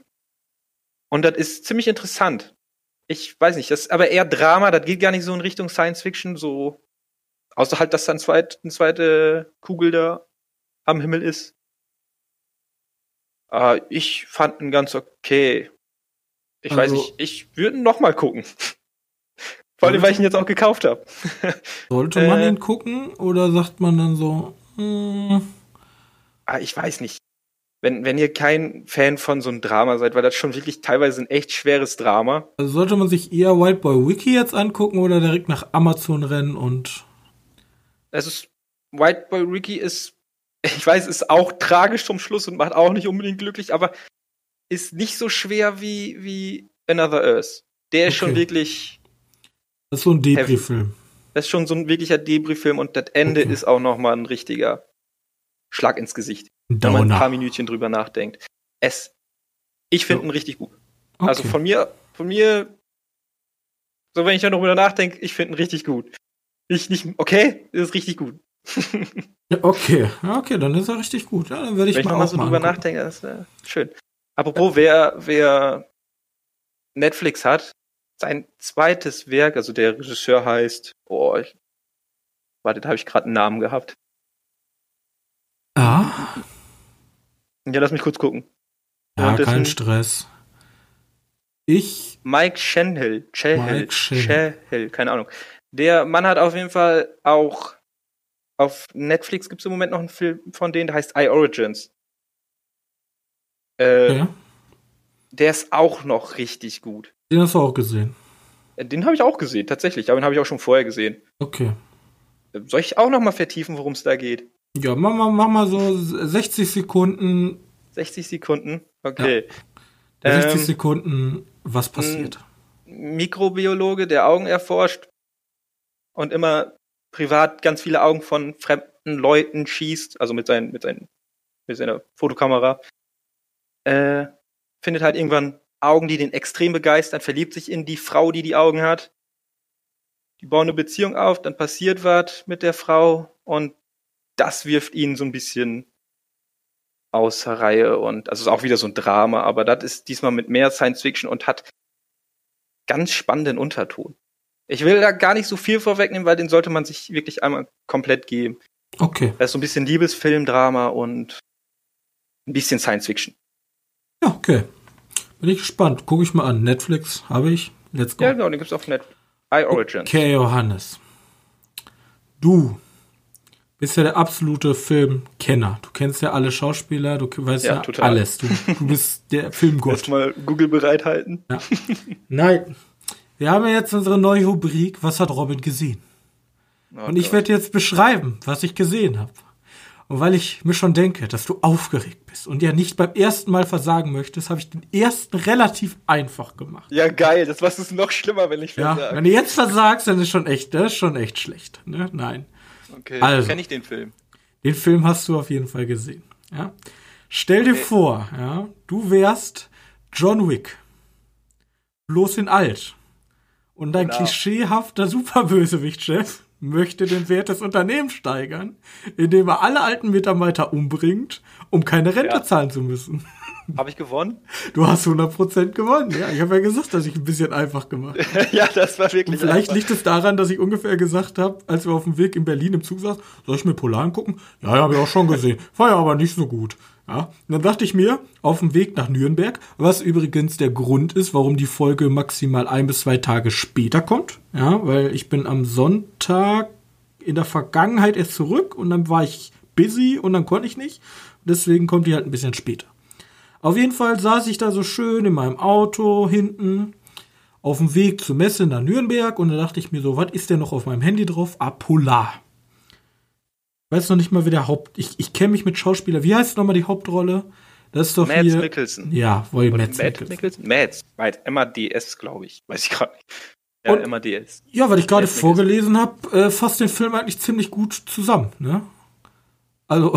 und das ist ziemlich interessant. Ich weiß nicht, das ist aber eher Drama, das geht gar nicht so in Richtung Science Fiction, so außer halt, dass dann zweit, eine zweite Kugel da am Himmel ist. Äh, ich fand ihn ganz okay. Ich weiß Also- nicht, ich würde ihn noch mal gucken. (laughs) Vor allem, weil ich ihn jetzt auch gekauft habe. (laughs) Sollte man Äh. ihn gucken oder sagt man dann so, hm, Ah, ich weiß nicht. Wenn, wenn ihr kein Fan von so einem Drama seid, weil das schon wirklich teilweise ein echt schweres Drama. also sollte man sich eher White Boy Wiki jetzt angucken oder direkt nach Amazon rennen und Es ist, White Boy Ricky ist, (laughs) ich weiß, ist auch tragisch zum Schluss und macht auch nicht unbedingt glücklich, aber ist nicht so schwer wie, wie Another Earth. Der ist schon Okay. wirklich, das ist so ein Debris-Film. das ist schon so ein wirklicher Debris-Film und das Ende Okay. ist auch nochmal ein richtiger Schlag ins Gesicht, wenn man ein paar. Minütchen drüber nachdenkt. Es, ich finde Ja. ihn richtig gut. Okay. Also von mir, von mir, so wenn ich darüber nachdenke, ich finde ihn richtig gut. Nicht, nicht, okay, ist richtig gut. (laughs) Ja, okay, Ja, okay, dann ist er richtig gut. Ja, dann werde ich wenn ich mal nochmal auch so mal drüber angucken. nachdenke, das ist äh, schön. Apropos, wer, wer Netflix hat, sein zweites Werk, also der Regisseur heißt, oh, ich, warte, da habe ich gerade einen Namen gehabt. Ah, Ja, lass mich kurz gucken. ja, kein Stress. Ich, Mike Shenhill, Chehill, Mike Shenhill. Chehill, keine Ahnung. Der Mann hat auf jeden Fall auch auf Netflix gibt es im Moment noch einen Film von denen, der heißt I Origins. Äh, ja, Der ist auch noch richtig gut. den hast du auch gesehen. Äh, Den habe ich auch gesehen, tatsächlich, aber den habe ich auch schon vorher gesehen. Okay. Äh, Soll ich auch noch mal vertiefen, worum es da geht? Ja, mach mal, mach mal so 60 Sekunden, 60 Sekunden? Okay. 60 Ähm, Sekunden, was passiert. Mikrobiologe, der Augen erforscht und immer privat ganz viele Augen von fremden Leuten schießt, also mit, seinen, mit, seinen, mit seiner Fotokamera, äh, findet halt irgendwann Augen, die den extrem begeistern, verliebt sich in die Frau, die die Augen hat. Die bauen eine Beziehung auf, dann passiert was mit der Frau und das wirft ihn so ein bisschen außer Reihe und also ist auch wieder so ein Drama, aber das ist diesmal mit mehr Science Fiction und hat ganz spannenden Unterton. Ich will da gar nicht so viel vorwegnehmen, weil den sollte man sich wirklich einmal komplett geben. Okay. Da ist so ein bisschen Liebesfilm, Drama und ein bisschen Science Fiction. Ja, okay. Bin ich gespannt. Gucke ich mal an. Netflix habe ich. Let's go. Ja, genau, den gibt's auf Netflix. I Origin. Okay, Johannes. Du bist ja der absolute Filmkenner. Du kennst ja alle Schauspieler, du weißt ja, Ja, alles. Du, du bist der (laughs) Filmgott. Erstmal Google bereithalten. Nein. Wir haben ja jetzt unsere neue Rubrik, was hat Robin gesehen? Oh Und ich werde jetzt beschreiben, was ich gesehen habe. Und weil ich mir schon denke, dass du aufgeregt bist und ja nicht beim ersten Mal versagen möchtest, habe ich den ersten relativ einfach gemacht. Ja, geil. Das was ist noch schlimmer, wenn ich Ja, versage. wenn du jetzt versagst, dann ist schon echt, das ist schon echt schlecht. Ne? Nein. Okay, Also. kenn ich den Film. Den Film hast du auf jeden Fall gesehen. Ja? Stell dir vor, ja, du wärst John Wick. Bloß in alt. Und dein Genau. klischeehafter Superbösewicht-Chef möchte den Wert des Unternehmens steigern, indem er alle alten Mitarbeiter umbringt, um keine Rente Ja. zahlen zu müssen. (laughs) Habe ich gewonnen? Du hast 100% gewonnen. Ja, ich habe ja gesagt, dass ich ein bisschen einfach gemacht habe. (laughs) ja, das war wirklich Und vielleicht einfach. liegt es daran, dass ich ungefähr gesagt habe, als wir auf dem Weg in Berlin im Zug saßen, soll ich mir Polar angucken? Ja, ja, habe ich auch schon gesehen. War ja aber nicht so gut. Ja, und dann dachte ich mir, auf dem Weg nach Nürnberg, was übrigens der Grund ist, warum die Folge maximal ein bis zwei Tage später kommt. Ja, weil ich bin am Sonntag in der Vergangenheit erst zurück und dann war ich busy und dann konnte ich nicht. Deswegen kommt die halt ein bisschen später. Auf jeden Fall saß ich da so schön in meinem Auto hinten auf dem Weg zur Messe nach Nürnberg und da dachte ich mir so, was ist denn noch auf meinem Handy drauf? Ah, Polar. Weiß noch nicht mal, wie der Haupt. Ich, ich kenne mich mit Schauspieler. Wie heißt nochmal die Hauptrolle? Das ist doch Mads hier. Mikkelsen. Ja, wohl Mads Matt Mikkelsen. Mads. Weit. MADS, glaube ich. Weiß ich gerade nicht. Ja, Und- MADS. Ja, weil ich gerade Mads vorgelesen habe, äh, fasst den Film eigentlich ziemlich gut zusammen. Ne? Also,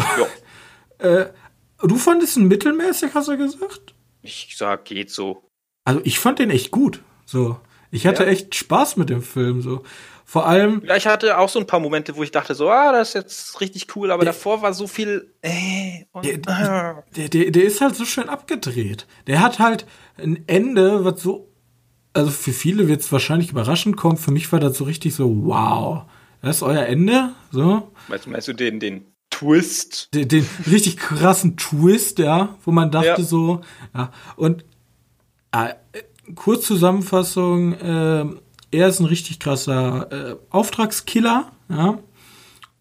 Ja. (laughs) äh, du fandest ihn mittelmäßig, hast du gesagt? Ich sag, geht so. Also ich fand den echt gut. So, ich hatte Ja. echt Spaß mit dem Film. So, vor allem, Ja, ich hatte auch so ein paar Momente, wo ich dachte so, ah, das ist jetzt richtig cool, aber Der- davor war so viel äh, und, Der- ah. der, der, der ist halt so schön abgedreht. Der hat halt ein Ende, was so, also für viele wird es wahrscheinlich überraschend kommen. Für mich war das so richtig so, wow, das ist euer Ende. So, Meinst, du- meinst du den, den Twist? den, den richtig krassen Twist, ja, wo man dachte Ja. so, ja, und äh, Kurzzusammenfassung, äh, er ist ein richtig krasser äh, Auftragskiller, ja,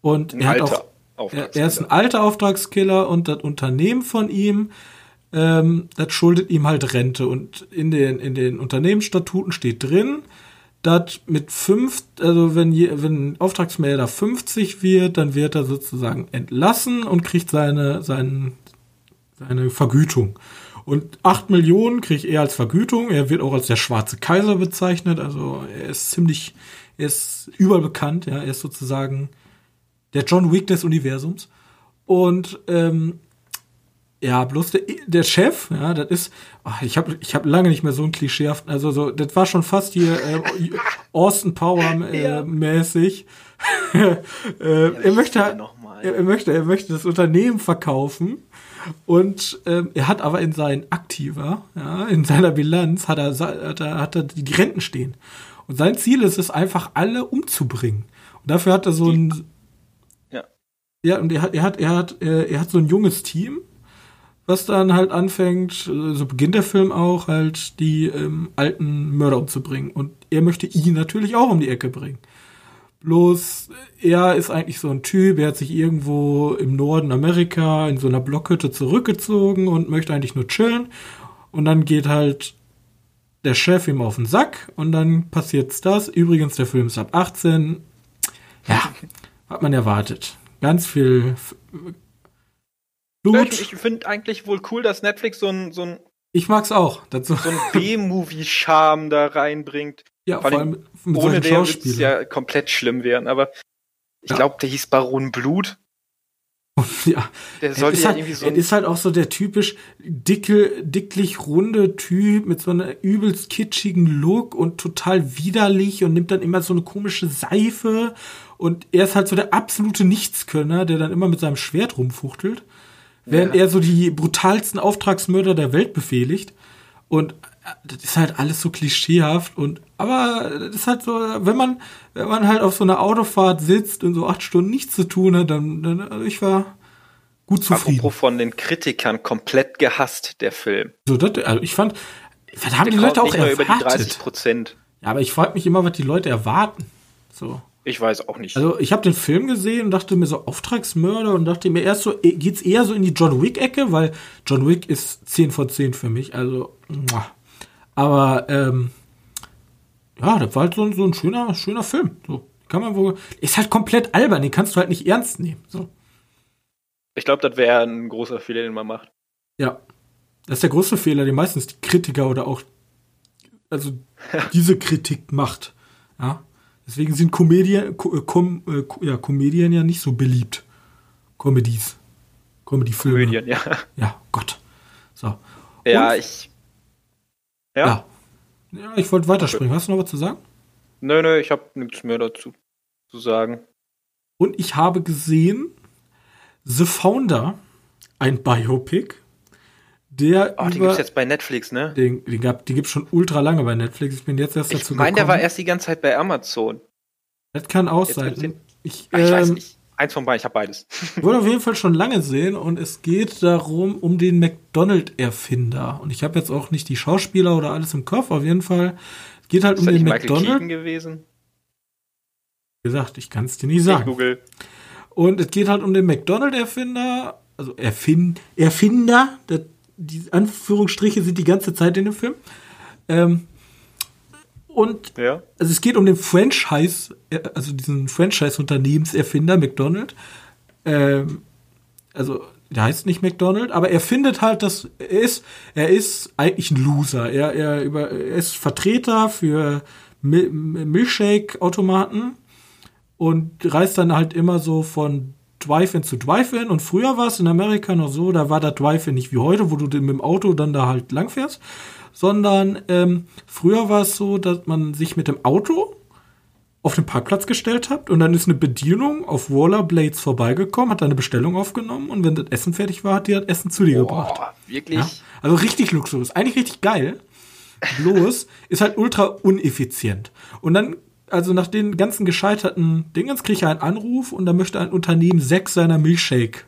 und Ein er hat auch, er, er ist ein alter Auftragskiller und das Unternehmen von ihm, ähm, das schuldet ihm halt Rente und in den, in den Unternehmensstatuten steht drin, dass mit fünf, also wenn, je, wenn Auftragsmelder 50 wird, dann wird er sozusagen entlassen und kriegt seine, seinen, seine Vergütung. Und 8 Millionen kriegt er als Vergütung. Er wird auch als der schwarze Kaiser bezeichnet. Also er ist ziemlich, er ist überall bekannt. Ja, er ist sozusagen der John Wick des Universums. Und ähm, ja, bloß der, der Chef, ja, das ist, ach, ich habe ich hab lange nicht mehr so ein klischeehaften, also so, das war schon fast hier äh, Austin Power äh, Ja. mäßig. (laughs) äh, er möchte, Ja, noch mal. er, er möchte, er möchte das Unternehmen verkaufen und ähm, er hat aber in seinen Aktiva, ja, in seiner Bilanz hat er, hat er, hat er die, die Renten stehen. Und sein Ziel ist es einfach, alle umzubringen. Und dafür hat er so Die- ein, Ja. ja, und er hat, er hat, er hat, äh, er hat so ein junges Team, was dann halt anfängt, so beginnt der Film auch, halt die ähm, alten Mörder umzubringen. Und er möchte ihn natürlich auch um die Ecke bringen. Bloß, er ist eigentlich so ein Typ, er hat sich irgendwo im Norden Amerika in so einer Blockhütte zurückgezogen und möchte eigentlich nur chillen. Und dann geht halt der Chef ihm auf den Sack und dann passiert's das. Übrigens, der Film ist ab 18. Ja, hat man erwartet. Ganz viel Blut. Ich, ich finde eigentlich wohl cool, dass Netflix so ein, so ein, Ich mag's auch. Dazu, so ein B-Movie-Charme da reinbringt. ja, vor vor allem mit Ohne würde es ja komplett schlimm werden. Aber ich Ja. glaube, der hieß Baron Blut. Ja, Der er sollte ist, ja halt, irgendwie so er ist halt auch so der typisch dicke, dicklich runde Typ mit so einer übelst kitschigen Look und total widerlich und nimmt dann immer so eine komische Seife und er ist halt so der absolute Nichtskönner, der dann immer mit seinem Schwert rumfuchtelt, während Ja. er so die brutalsten Auftragsmörder der Welt befehligt und äh, das ist halt alles so klischeehaft und aber das ist halt so, wenn man wenn man halt auf so einer Autofahrt sitzt und so acht Stunden nichts zu tun hat, dann, dann also ich war gut zufrieden. Apropos von den Kritikern komplett gehasst, der Film. So, das, also ich fand, was haben Der die Leute auch mal über die 30 erwartet? Prozent. Ja, aber ich frage mich immer, was die Leute erwarten. So. Ich weiß auch nicht. Also ich habe den Film gesehen und dachte mir so Auftragsmörder und dachte mir erst so, eh, geht's eher so in die John Wick-Ecke, weil John Wick ist 10 von 10 für mich. Also, aber ähm, ja, das war halt so, ein- so ein schöner, schöner Film. So kann man wohl. Ist halt komplett albern, den kannst du halt nicht ernst nehmen. So. ich glaube, das wäre ein großer Fehler, den man macht. Ja. Das ist der größte Fehler, den meistens die Kritiker oder auch also (laughs) diese Kritik macht. Ja. Deswegen sind Komedien, Ko, äh, äh, ja, Komedien ja nicht so beliebt. Comedies. Comedy-Filme. Komödien, ja. Ja, Gott. So. Ja, Und- ich. Ja. Ja. Ja, ich wollte weiterspringen. Hast du noch was zu sagen? Nö, nö, ich habe nichts mehr dazu zu sagen. Und ich habe gesehen The Founder, ein Biopic, der Oh, die über gibt's jetzt bei Netflix, ne? den, den gab, die gibt's schon ultra lange bei Netflix. Ich bin jetzt erst Ich dazu meine, der gekommen. war erst die ganze Zeit bei Amazon. Das kann auch Jetzt sein. Ich, Ach, ich weiß ähm, nicht. Eins von beiden, ich habe beides. wollte auf jeden Fall schon lange sehen und es geht darum, um den McDonald-Erfinder. Und ich habe jetzt auch nicht die Schauspieler oder alles im Kopf, auf jeden Fall. Es geht halt Ist um den Michael McDonald. Keaton gewesen? Wie gesagt, ich kann es dir nicht Ich sagen. google. Und es geht halt um den McDonald-Erfinder, also Erfin Erfinder, das, die Anführungsstriche sind die ganze Zeit in dem Film. Ähm, und Ja. also es geht um den Franchise, äh, also diesen Franchise-Unternehmenserfinder McDonald. Ähm, also der heißt nicht McDonald, aber er findet halt, dass er ist, er ist eigentlich ein Loser. Er, er, über, er ist Vertreter für Mil Milchshake-Automaten und reist dann halt immer so von Drive-In zu Drive-In. Und früher war es in Amerika noch so, da war das Drive-In nicht wie heute, wo du mit dem Auto dann da halt langfährst, sondern ähm, früher war es so, dass man sich mit dem Auto auf den Parkplatz gestellt hat und dann ist eine Bedienung auf Rollerblades vorbeigekommen, hat eine Bestellung aufgenommen und wenn das Essen fertig war, hat die das Essen zu dir Boah, gebracht. Wirklich? Ja? Also richtig Luxus. Eigentlich richtig geil. Bloß ist halt ultra uneffizient. Und dann, also nach den ganzen gescheiterten Dingens, kriege ich einen Anruf und da möchte ein Unternehmen sechs seiner Milchshake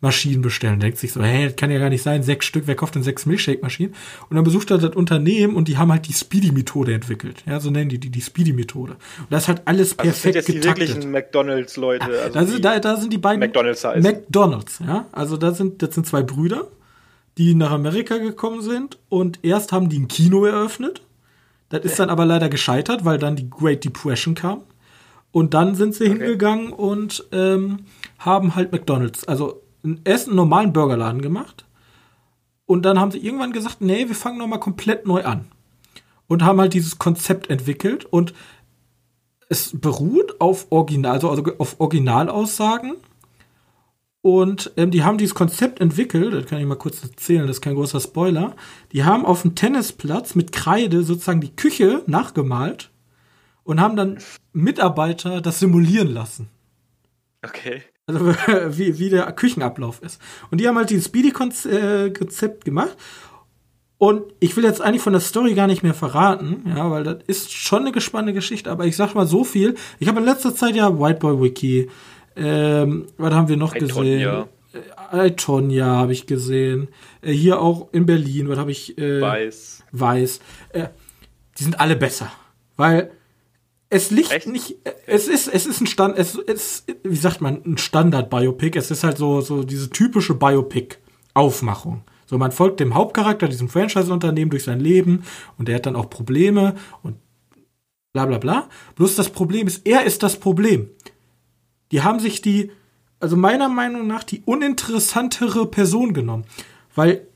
Maschinen bestellen. Denkt sich so, hey, das kann ja gar nicht sein, sechs Stück, wer kauft denn sechs Milchshake-Maschinen? Und dann besucht er das Unternehmen und die haben halt die Speedy-Methode entwickelt. Ja, so nennen die die, die Speedy-Methode. Und das ist halt alles perfekt also sind jetzt getaktet. die wirklichen McDonalds-Leute. Ja, also da, sind, da, da sind die beiden McDonalds heißen. McDonalds, ja. Also da sind, das sind zwei Brüder, die nach Amerika gekommen sind und erst haben die ein Kino eröffnet. Das ist dann aber leider gescheitert, weil dann die Great Depression kam. Und dann sind sie okay. hingegangen und ähm, haben halt McDonalds, also erst einen normalen Burgerladen gemacht. Und dann haben sie irgendwann gesagt, nee, wir fangen nochmal komplett neu an. Und haben halt dieses Konzept entwickelt und es beruht auf Original, also, also auf Originalaussagen. Und ähm, die haben dieses Konzept entwickelt, das kann ich mal kurz erzählen, das ist kein großer Spoiler. Die haben auf dem Tennisplatz mit Kreide sozusagen die Küche nachgemalt und haben dann Mitarbeiter das simulieren lassen. Okay. Also (laughs) wie, wie der Küchenablauf ist. Und die haben halt dieses Speedy-Konzept gemacht. Und ich will jetzt eigentlich von der Story gar nicht mehr verraten, ja, weil das ist schon eine gespannte Geschichte, aber ich sag mal so viel. Ich habe in letzter Zeit ja White Boy Wiki, ähm, was haben wir noch I gesehen? Äh, Tonya habe ich gesehen. Äh, hier auch in Berlin, was habe ich? Äh, Weiß. Weiß. Äh, die sind alle besser. Weil es liegt Echt? nicht, es ist, es ist ein Stand, es ist, wie sagt man, ein Standard-Biopic. Es ist halt so, so diese typische Biopic-Aufmachung. So, man folgt dem Hauptcharakter, diesem Franchise-Unternehmen durch sein Leben und er hat dann auch Probleme und bla bla bla. Bloß das Problem ist, er ist das Problem. Die haben sich die, also meiner Meinung nach, die uninteressantere Person genommen. Weil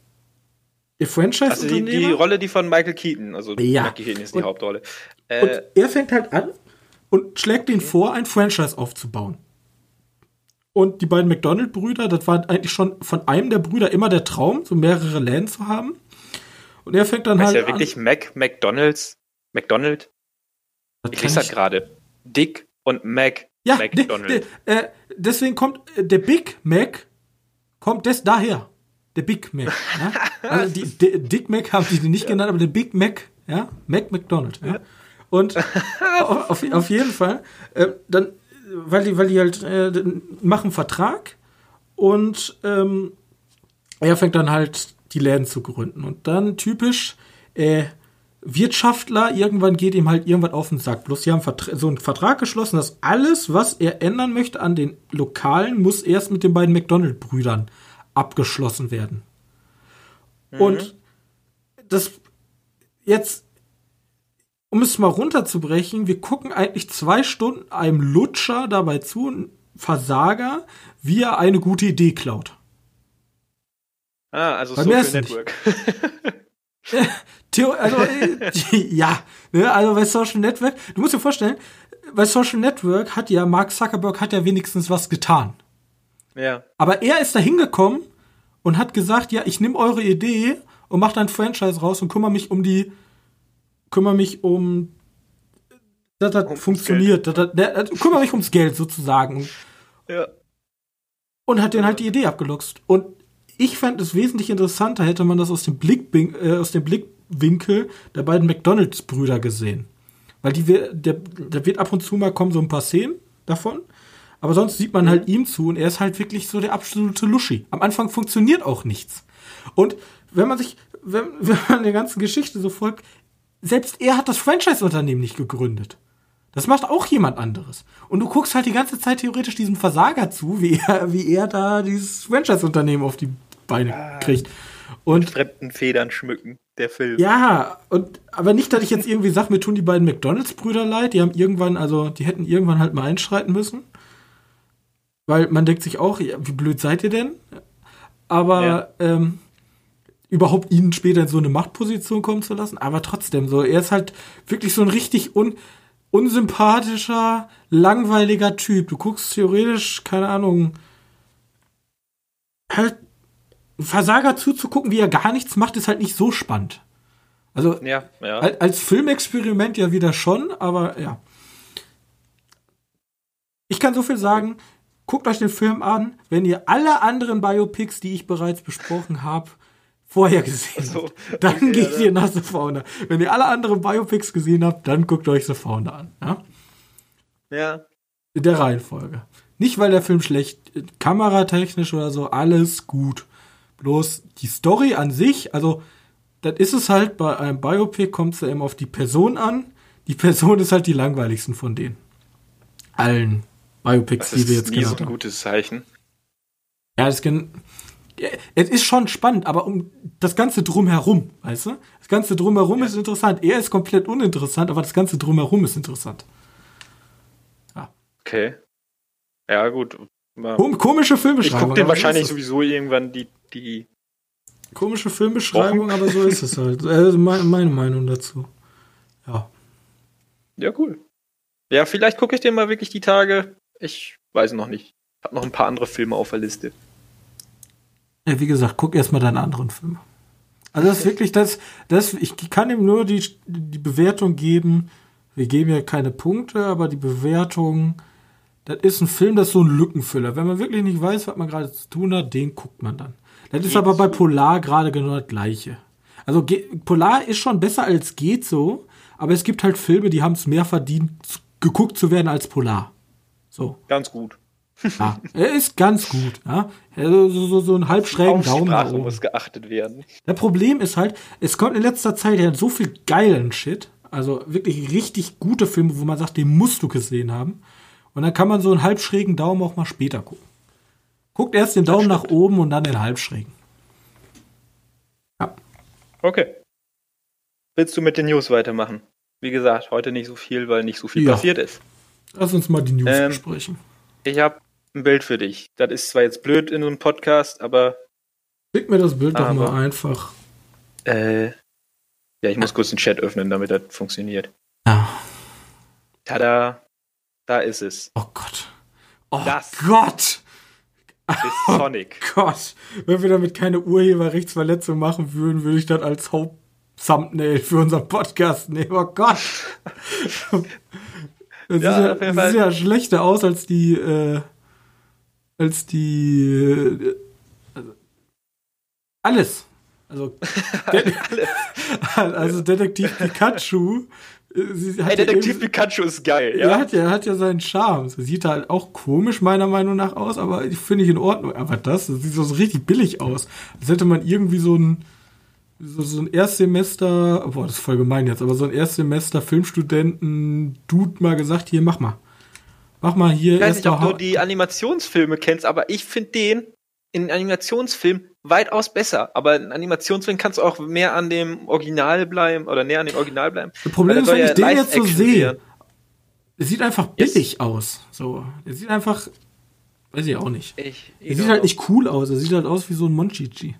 der franchise Also die, die, Rolle, die von Michael Keaton, also ja. Michael Keaton ist die und, Hauptrolle. Äh, und er fängt halt an und schlägt den vor, ein Franchise aufzubauen. Und die beiden McDonald-Brüder, das war eigentlich schon von einem der Brüder immer der Traum, so mehrere Läden zu haben. Und er fängt dann weißt halt. Ist ja wirklich an, Mac, McDonalds, McDonald? Ich lese das gerade. Dick und Mac. Ja, McDonald. De, de, äh, deswegen kommt äh, der Big Mac kommt das daher. Der Big Mac. Ja? (laughs) Also die, die, Dick Mac haben die nicht genannt, aber der Big Mac, ja, Mac McDonald. Ja? Und (laughs) auf, auf, jeden Fall, äh, dann, weil die, weil die halt äh, machen Vertrag und ähm, er fängt dann halt die Läden zu gründen. Und dann typisch äh, Wirtschaftler, irgendwann geht ihm halt irgendwas auf den Sack. Bloß sie haben so einen Vertrag geschlossen, dass alles, was er ändern möchte an den Lokalen, muss erst mit den beiden McDonald-Brüdern abgeschlossen werden. Mhm. Und das jetzt um es mal runterzubrechen, wir gucken eigentlich zwei Stunden einem Lutscher dabei zu, ein Versager, wie er eine gute Idee klaut. Ah, also Bei Social Network. (laughs) (laughs) Theo, also, äh, (laughs) ja, ne, also bei Social Network, du musst dir vorstellen, bei Social Network hat ja Mark Zuckerberg hat ja wenigstens was getan. Ja. Aber er ist da hingekommen und hat gesagt, ja, ich nehme eure Idee und mache ein Franchise raus und kümmere mich um die kümmere mich um, dass das ums funktioniert. Das, das, der, kümmere mich ums Geld sozusagen. Ja. Und hat den halt die Idee abgeluchst. Und ich fände es wesentlich interessanter, hätte man das aus dem, Blick, äh, aus dem Blickwinkel der beiden McDonalds-Brüder gesehen. Weil die, der, da wird ab und zu mal kommen so ein paar Szenen davon. Aber sonst sieht man halt ihm zu und er ist halt wirklich so der absolute Luschi. Am Anfang funktioniert auch nichts. Und wenn man sich, wenn, (laughs) wenn man der ganzen Geschichte so folgt, selbst er hat das Franchise-Unternehmen nicht gegründet. Das macht auch jemand anderes. Und du guckst halt die ganze Zeit theoretisch diesem Versager zu, wie er, wie er da dieses Franchise-Unternehmen auf die Beine ah, kriegt. Und mit fremden Federn schmücken, der Film. Ja, und aber nicht, dass ich jetzt irgendwie sage, mir tun die beiden McDonalds-Brüder leid. Die haben irgendwann, also die hätten irgendwann halt mal einschreiten müssen. Weil man denkt sich auch, ja, wie blöd seid ihr denn? aber ja. ähm, überhaupt ihn später in so eine Machtposition kommen zu lassen. Aber trotzdem, so, er ist halt wirklich so ein richtig un unsympathischer, langweiliger Typ. Du guckst theoretisch, keine Ahnung, halt Versager zuzugucken, wie er gar nichts macht, ist halt nicht so spannend. Also ja, ja. als Filmexperiment ja wieder schon, aber ja. Ich kann so viel sagen, guckt euch den Film an, wenn ihr alle anderen Biopics, die ich bereits besprochen habe, vorher gesehen so, habt. Dann okay, geht ja, ihr nach The Founder. Wenn ihr alle anderen Biopics gesehen habt, dann guckt euch The Founder an. Ja. ja. In der Reihenfolge. Nicht, weil der Film schlecht, kameratechnisch oder so, alles gut. Bloß die Story an sich, also, das ist es halt, bei einem Biopic kommt es ja immer auf die Person an. Die Person ist halt die langweiligsten von denen. Allen Biopics, die wir jetzt nie so ein gutes Zeichen. Ja, das es ist schon spannend, aber um das Ganze drumherum, weißt du? Das Ganze drumherum ja. ist interessant. Er ist komplett uninteressant, aber das Ganze drumherum ist interessant. Ja. Okay. Ja, gut. Kom komische Filmbeschreibung. Ich gucke den wahrscheinlich sowieso irgendwann die, die. Komische Filmbeschreibung, aber so ist es halt. Also meine, meine Meinung dazu. Ja. Ja, cool. Ja, vielleicht gucke ich den mal wirklich die Tage. Ich weiß noch nicht. Ich habe noch ein paar andere Filme auf der Liste. Ja, wie gesagt, guck erstmal deine anderen Filme. Also das ist wirklich das, das, ich kann ihm nur die, die Bewertung geben. Wir geben ja keine Punkte, aber die Bewertung, das ist ein Film, das ist so ein Lückenfüller. Wenn man wirklich nicht weiß, was man gerade zu tun hat, den guckt man dann. Das ist aber bei Polar gerade genau das Gleiche. Also Polar ist schon besser als geht so, aber es gibt halt Filme, die haben es mehr verdient, geguckt zu werden als Polar. So. Ganz gut. Ja, er ist ganz gut. Ja. So, so, so einen halbschrägen Daumen nach oben. muss geachtet werden. Das Problem ist halt, es kommt in letzter Zeit ja so viel geilen Shit. Also wirklich richtig gute Filme, wo man sagt, den musst du gesehen haben. Und dann kann man so einen halbschrägen Daumen auch mal später gucken. Guckt erst den Daumen nach oben und dann den halbschrägen. Ja. Okay. Willst du mit den News weitermachen? Wie gesagt, heute nicht so viel, weil nicht so viel ja. passiert ist. Lass uns mal die News ähm, besprechen. Ich habe ein Bild für dich. Das ist zwar jetzt blöd in so einem Podcast, aber. Schick mir das Bild aber, doch mal einfach. Äh. Ja, ich muss kurz den Chat öffnen, damit das funktioniert. Ja. Tada. Da ist es. Oh Gott. Oh das Gott. Ist (laughs) Sonic. Oh Gott. Wenn wir damit keine Urheberrechtsverletzung machen würden, würde ich das als Haupt-Thumbnail für unseren Podcast nehmen. Oh Gott. (laughs) Das, ja, sieht, ja, das ja schlechter aus als die, äh, als die, äh, also, alles. Also, (laughs) also Detektiv Pikachu. Äh, hey, Detektiv ja Pikachu ist geil, ja. Er hat ja, hat ja seinen Charme. Das sieht halt auch komisch meiner Meinung nach aus, aber ich finde ich in Ordnung. Aber das, das sieht so richtig billig aus. Als hätte man irgendwie so ein, so, so ein Erstsemester, boah, das ist voll gemein jetzt, aber so ein Erstsemester Filmstudenten-Dude mal gesagt, hier, mach mal. Mach mal hier. Ich weiß nicht, ob du die Animationsfilme kennst, aber ich finde den in Animationsfilm weitaus besser. Aber in Animationsfilm kannst du auch mehr an dem Original bleiben oder näher an dem Original bleiben. Das Problem ist, wenn ich den jetzt so sehe, es sieht einfach billig yes. aus. So, es sieht einfach, weiß ich auch nicht. Ich, ich es sieht halt nicht cool aus. Es sieht halt aus wie so ein Monchichi.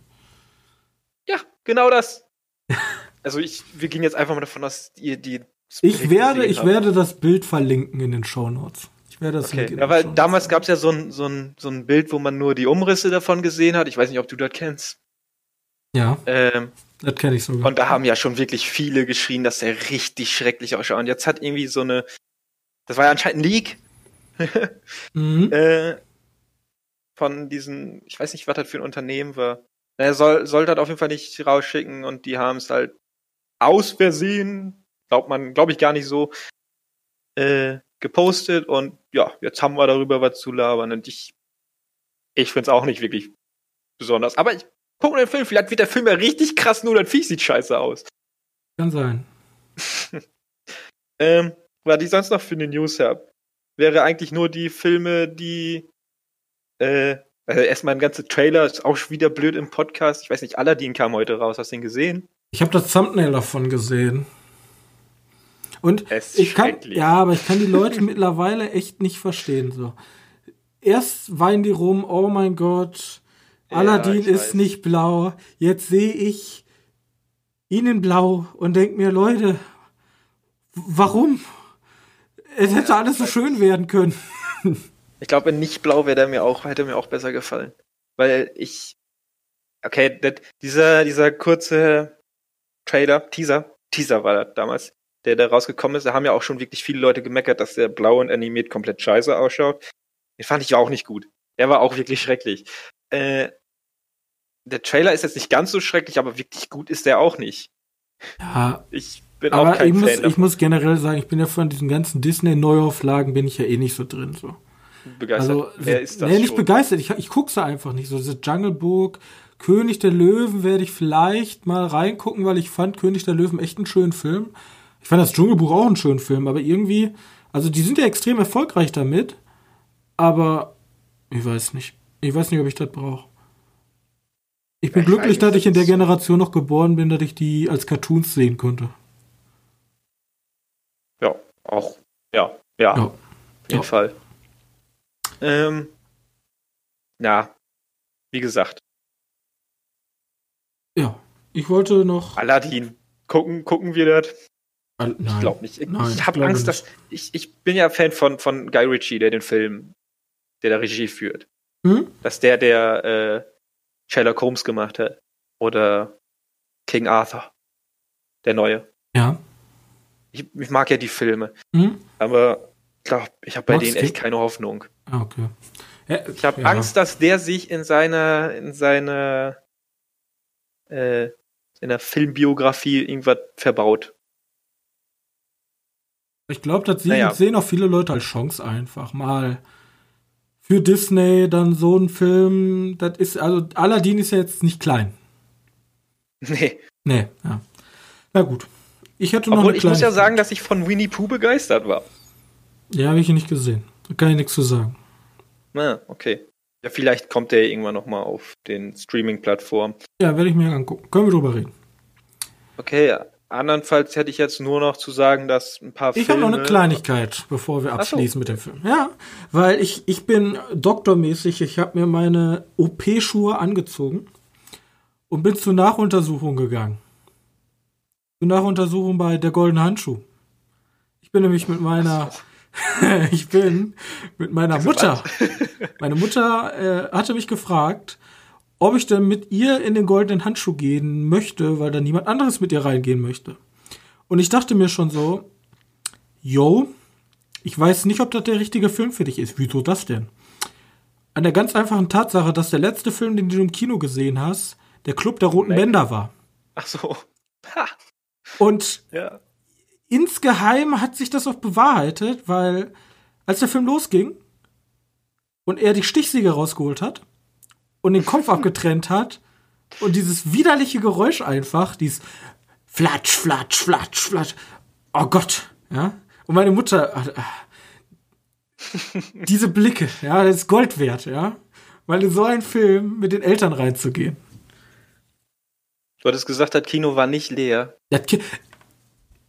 Ja, genau das. (laughs) also ich, wir gehen jetzt einfach mal davon aus, ihr die. Ich werde, ich werde das Bild verlinken in den Show Notes. Werde das okay. Ja, weil damals gab es ja so ein, so, ein, so ein Bild, wo man nur die Umrisse davon gesehen hat. Ich weiß nicht, ob du das kennst. Ja. Ähm, das kenne ich sogar. Und da haben ja schon wirklich viele geschrien, dass der richtig schrecklich ausschaut. Und jetzt hat irgendwie so eine. Das war ja anscheinend ein Leak. (laughs) mhm. äh, von diesen, ich weiß nicht, was das für ein Unternehmen war. Er soll, sollte das auf jeden Fall nicht rausschicken und die haben es halt aus Versehen, glaubt man, glaube ich gar nicht so, äh, gepostet und ja, jetzt haben wir darüber was zu labern und ich, ich finde es auch nicht wirklich besonders. Aber ich gucke den Film, vielleicht wird der Film ja richtig krass, nur das Viech sieht scheiße aus. Kann sein. (laughs) ähm, was ich sonst noch für eine News habe, wäre eigentlich nur die Filme, die äh, also erstmal ein ganzer Trailer ist auch wieder blöd im Podcast. Ich weiß nicht, Aladdin kam heute raus. Hast du den gesehen? Ich habe das Thumbnail davon gesehen. Und ich kann, ja, aber ich kann die Leute (laughs) mittlerweile echt nicht verstehen. So. Erst weinen die rum, oh mein Gott, Aladdin ich ist weiß. nicht blau. Jetzt sehe ich ihn in blau und denk mir, Leute, warum? Es hätte alles so schön werden können. Ich glaube, in nicht blau wäre mir auch, hätte mir auch besser gefallen. Weil ich, okay, das, dieser, dieser kurze Trailer, Teaser, Teaser war das damals, der da rausgekommen ist, da haben ja auch schon wirklich viele Leute gemeckert, dass der blau und animiert komplett scheiße ausschaut. Den fand ich auch nicht gut. Der war auch wirklich schrecklich. Äh, der Trailer ist jetzt nicht ganz so schrecklich, aber wirklich gut ist der auch nicht. Ja, Ich bin auch aber kein ich muss, Fan ich davon muss generell sagen, ich bin ja von diesen ganzen Disney-Neuauflagen bin ich ja eh nicht so drin. So. begeistert. Also, Wer ist das nee, nicht schon? begeistert. Ich, ich gucke sie einfach nicht. So, diese Jungle Book, König der Löwen werde ich vielleicht mal reingucken, weil ich fand König der Löwen echt einen schönen Film. Ich fand das Dschungelbuch auch einen schönen Film, aber irgendwie, also die sind ja extrem erfolgreich damit, aber ich weiß nicht. Ich weiß nicht, ob ich das brauche. Ich bin Ich glücklich, dass ich in der Generation noch geboren bin, dass ich die als Cartoons sehen konnte. Ja, auch. Ja, ja, Ja. auf jeden Ja. Fall. Ähm, ja, wie gesagt, Ja. Ich wollte noch. Aladdin. Gucken, gucken wir das? Al- Ich Nein. glaube nicht. Ich, ich ich habe Angst, dass. Ich, ich bin ja Fan von, von Guy Ritchie, der den Film, der da Regie führt. Hm? Dass der, der äh, Sherlock Holmes gemacht hat. Oder King Arthur. Der neue. Ja. Ich, ich mag ja die Filme. Hm? Aber ich glaube, ich habe bei Magst denen echt keine Hoffnung. Ah, okay. Ja, Ich habe ja. Angst, dass der sich in seiner, in seiner, äh, in der Filmbiografie irgendwas verbaut. Ich glaube, das sehen, Naja. sehen auch viele Leute als Chance einfach mal für Disney dann so ein Film. Das ist also Aladdin ist ja jetzt nicht klein. Nee. Nee, ja. Na gut. Ich hätte noch Obwohl ich muss ja sagen, dass ich von Winnie Pooh begeistert war. Ja, habe ich nicht gesehen. Da kann ich nichts zu sagen. Na, okay. Ja, vielleicht kommt der irgendwann nochmal auf den Streaming-Plattformen. Ja, werde ich mir angucken. Können wir drüber reden. Okay, andernfalls hätte ich jetzt nur noch zu sagen, dass ein paar Ich Filme... habe noch eine Kleinigkeit, bevor wir Ach so. abschließen mit dem Film. Ja, weil ich, ich bin doktormäßig, ich habe mir meine OP-Schuhe angezogen und bin zur Nachuntersuchung gegangen. Zur Nachuntersuchung bei der Goldene Handschuh. Ich bin nämlich mit meiner, (laughs) ich bin mit meiner Mutter. (laughs) Meine Mutter äh, hatte mich gefragt, ob ich denn mit ihr in den goldenen Handschuh gehen möchte, weil da niemand anderes mit ihr reingehen möchte. Und ich dachte mir schon so, yo, ich weiß nicht, ob das der richtige Film für dich ist. Wieso das denn? An der ganz einfachen Tatsache, dass der letzte Film, den du im Kino gesehen hast, der Club der Roten Leck. Bänder war. Ach so. Ha, Und ja. insgeheim hat sich das auch bewahrheitet, weil als der Film losging und er die Stichsäge rausgeholt hat und den Kopf abgetrennt hat und dieses widerliche Geräusch einfach, dieses Flatsch, Flatsch, Flatsch, Flatsch. Oh Gott, ja. Und meine Mutter, ah, ah. diese Blicke, ja, das ist Gold wert, ja. Weil in so einen Film mit den Eltern reinzugehen. Du hattest gesagt, das Kino war nicht leer.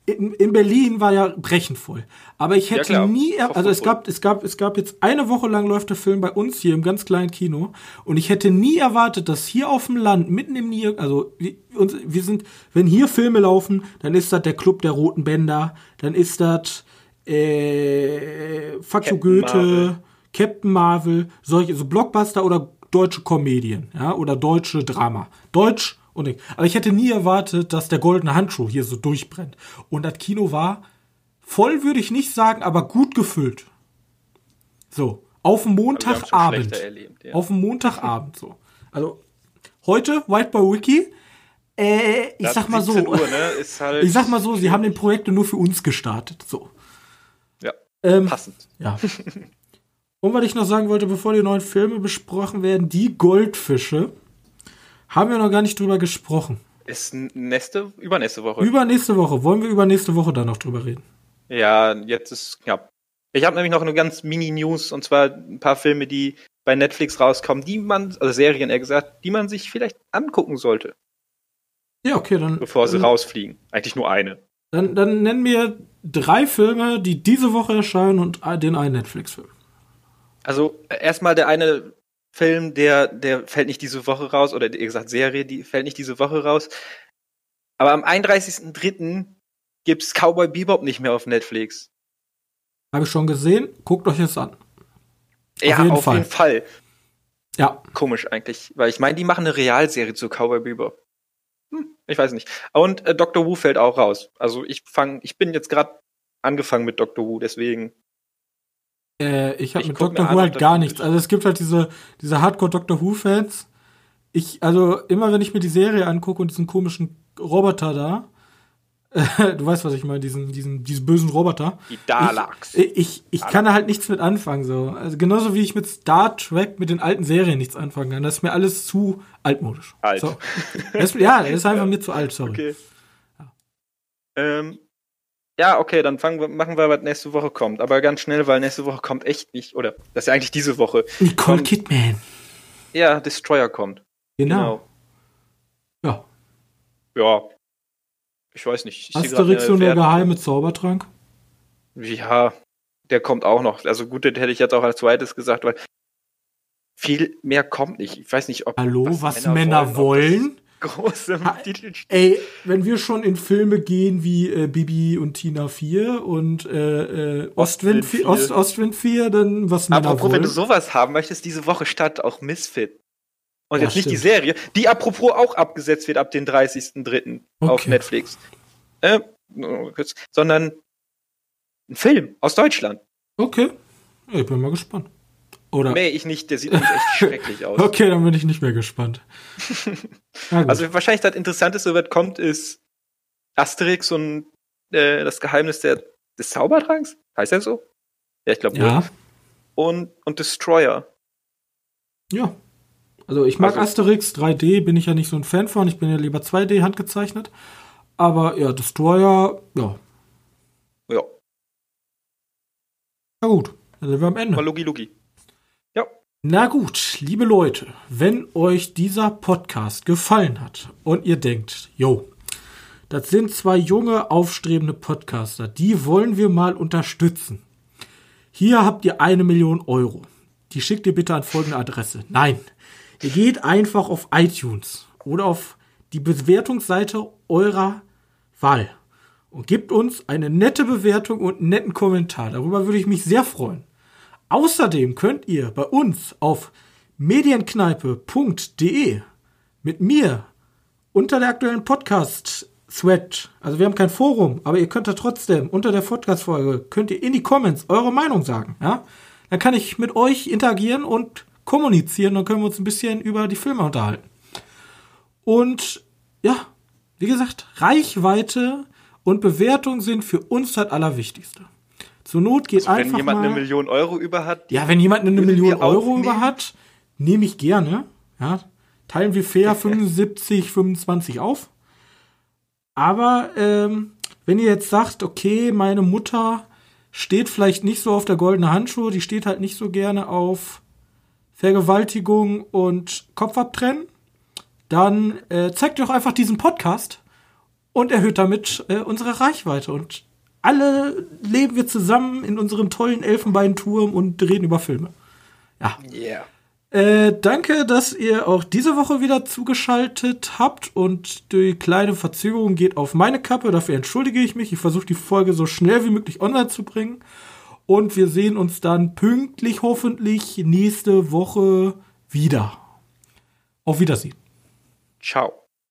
In, in Berlin war ja brechend voll. Aber ich hätte klar. nie, also es gab, es gab, es gab jetzt eine Woche lang läuft der Film bei uns hier im ganz kleinen Kino und ich hätte nie erwartet, dass hier auf dem Land, mitten im Nier, also wir, uns, wir sind, wenn hier Filme laufen, dann ist das der Club der Roten Bänder, dann ist das äh, Fuck Captain Goethe, Marvel. Captain Marvel, solche, so Blockbuster oder deutsche Komödien, ja, oder deutsche Drama. Deutsch ich. Aber ich hätte nie erwartet, dass der goldene Handschuh hier so durchbrennt. Und das Kino war voll, würde ich nicht sagen, aber gut gefüllt. So, auf dem Montagabend. erlebt, ja. Auf dem Montagabend so. Also, heute, White Boy Wiki, äh, ich Das sag mal so. 17 Uhr, ne, (laughs) halt Ich sag mal so, sie haben den Projekte nur für uns gestartet. So. Ja, Ähm, passend. ja. Und was ich noch sagen wollte, bevor die neuen Filme besprochen werden, die Goldfische, haben wir noch gar nicht drüber gesprochen. Ist nächste, übernächste Woche. Übernächste Woche. Wollen wir übernächste Woche dann noch drüber reden? Ja, jetzt ist knapp. Ich habe nämlich noch eine ganz Mini-News und zwar ein paar Filme, die bei Netflix rauskommen, die man, also Serien eher gesagt, die man sich vielleicht angucken sollte, Ja, okay, dann. bevor sie dann, rausfliegen. Eigentlich nur eine. dann, dann nennen wir drei Filme, die diese Woche erscheinen und den einen Netflix-Film. Also erstmal der eine Film, der, der fällt nicht diese Woche raus, oder wie gesagt, Serie, die fällt nicht diese Woche raus. Aber am 31.03. gibt's Cowboy Bebop nicht mehr auf Netflix. Habe ich schon gesehen. Guckt euch das an. ja, jeden auf Fall. jeden Fall. Ja. Komisch eigentlich, weil ich meine, die machen eine Realserie zu Cowboy Bebop. Hm, ich weiß nicht. Und äh, Dr. Who fällt auch raus. Also ich fang, ich bin jetzt gerade angefangen mit Dr. Who, deswegen. Äh, ich habe mit Doctor Who halt gar nichts. Also es gibt halt diese, diese Hardcore Doctor Who-Fans. Ich, also immer wenn ich mir die Serie angucke und diesen komischen Roboter da, äh, (laughs) du weißt, was ich meine, diesen, diesen, diesen bösen Roboter. Die Daleks. Ich, ich, ich kann da halt nichts mit anfangen, so. Also genauso wie ich mit Star Trek, mit den alten Serien nichts anfangen kann. Das ist mir alles zu altmodisch. Alt. So. Das, ja, das ist einfach (laughs) mir zu alt, sorry. Okay. Ähm, ja, okay, dann fangen wir, machen wir, was nächste Woche kommt. Aber ganz schnell, weil nächste Woche kommt echt nicht, oder das ist ja eigentlich diese Woche. Nicole Kommt- Kidman. Ja, Destroyer kommt. Genau. Ja. Ja. Ich weiß nicht. Ich Asterix grad und der geheime Zaubertrank. Ja, der kommt auch noch. Also gut, den hätte ich jetzt auch als zweites gesagt, weil viel mehr kommt nicht. Ich weiß nicht, ob. Hallo, was, Männer, wollen? ob das Groß im Ha-. Ey, wenn wir schon in Filme gehen wie äh, Bibi und Tina 4 und äh, äh, Ostwind, Ostwind 4, 4. Ost, Ostwind 4, dann was Männer Apropos, wenn wollen. du sowas haben möchtest, diese Woche statt auch Misfit. Und Ja, jetzt nicht die stimmt. Serie, die apropos auch abgesetzt wird ab den 30.03. auf Okay. Netflix. Äh, sondern ein Film aus Deutschland. Okay, ich bin mal gespannt. Oder? Nee, ich nicht, der sieht nämlich echt schrecklich (laughs) aus. Okay, dann bin ich nicht mehr gespannt. (laughs) Also wahrscheinlich das Interessanteste, was kommt, ist Asterix und äh, das Geheimnis der, des Zaubertranks. Heißt er so? Ja, ich glaube ja, Und, und Destroyer. ja. Also ich mag Also- Asterix 3D, bin ich ja nicht so ein Fan von. Ich bin ja lieber 2D handgezeichnet. Aber ja, Destroyer, ja. Ja, Na gut, dann sind wir am Ende. mal Logi Logi. Na gut, liebe Leute, wenn euch dieser Podcast gefallen hat und ihr denkt, yo, das sind zwei junge, aufstrebende Podcaster, die wollen wir mal unterstützen. Hier habt ihr eine Million Euro. Die schickt ihr bitte an folgende Adresse. Nein, ihr geht einfach auf iTunes oder auf die Bewertungsseite eurer Wahl und gebt uns eine nette Bewertung und einen netten Kommentar. Darüber würde ich mich sehr freuen. Außerdem könnt ihr bei uns auf medienkneipe.de mit mir unter der aktuellen Podcast-Thread, also wir haben kein Forum, aber ihr könnt da trotzdem unter der Podcast-Folge, könnt ihr in die Comments eure Meinung sagen, ja? Dann kann ich mit euch interagieren und kommunizieren, dann können wir uns ein bisschen über die Filme unterhalten. Und ja, wie gesagt, Reichweite und Bewertung sind für uns das Allerwichtigste. Zur Not geht Also wenn einfach jemand mal. eine Million Euro über hat, Ja, wenn jemand eine Million Euro über hat, nehme ich gerne. Ja, teilen wir fair (laughs) 75, 25 auf. Aber ähm, wenn ihr jetzt sagt, okay, meine Mutter steht vielleicht nicht so auf der goldene Handschuhe, die steht halt nicht so gerne auf Vergewaltigung und Kopf abtrennen, dann äh, zeigt doch einfach diesen Podcast und erhöht damit äh, unsere Reichweite. Und alle leben wir zusammen in unserem tollen Elfenbeinturm und reden über Filme. Ja. yeah. Äh, danke, dass ihr auch diese Woche wieder zugeschaltet habt und die kleine Verzögerung geht auf meine Kappe. Dafür entschuldige ich mich. Ich versuche die Folge so schnell wie möglich online zu bringen. Und wir sehen uns dann pünktlich hoffentlich nächste Woche wieder. Auf Wiedersehen. Ciao.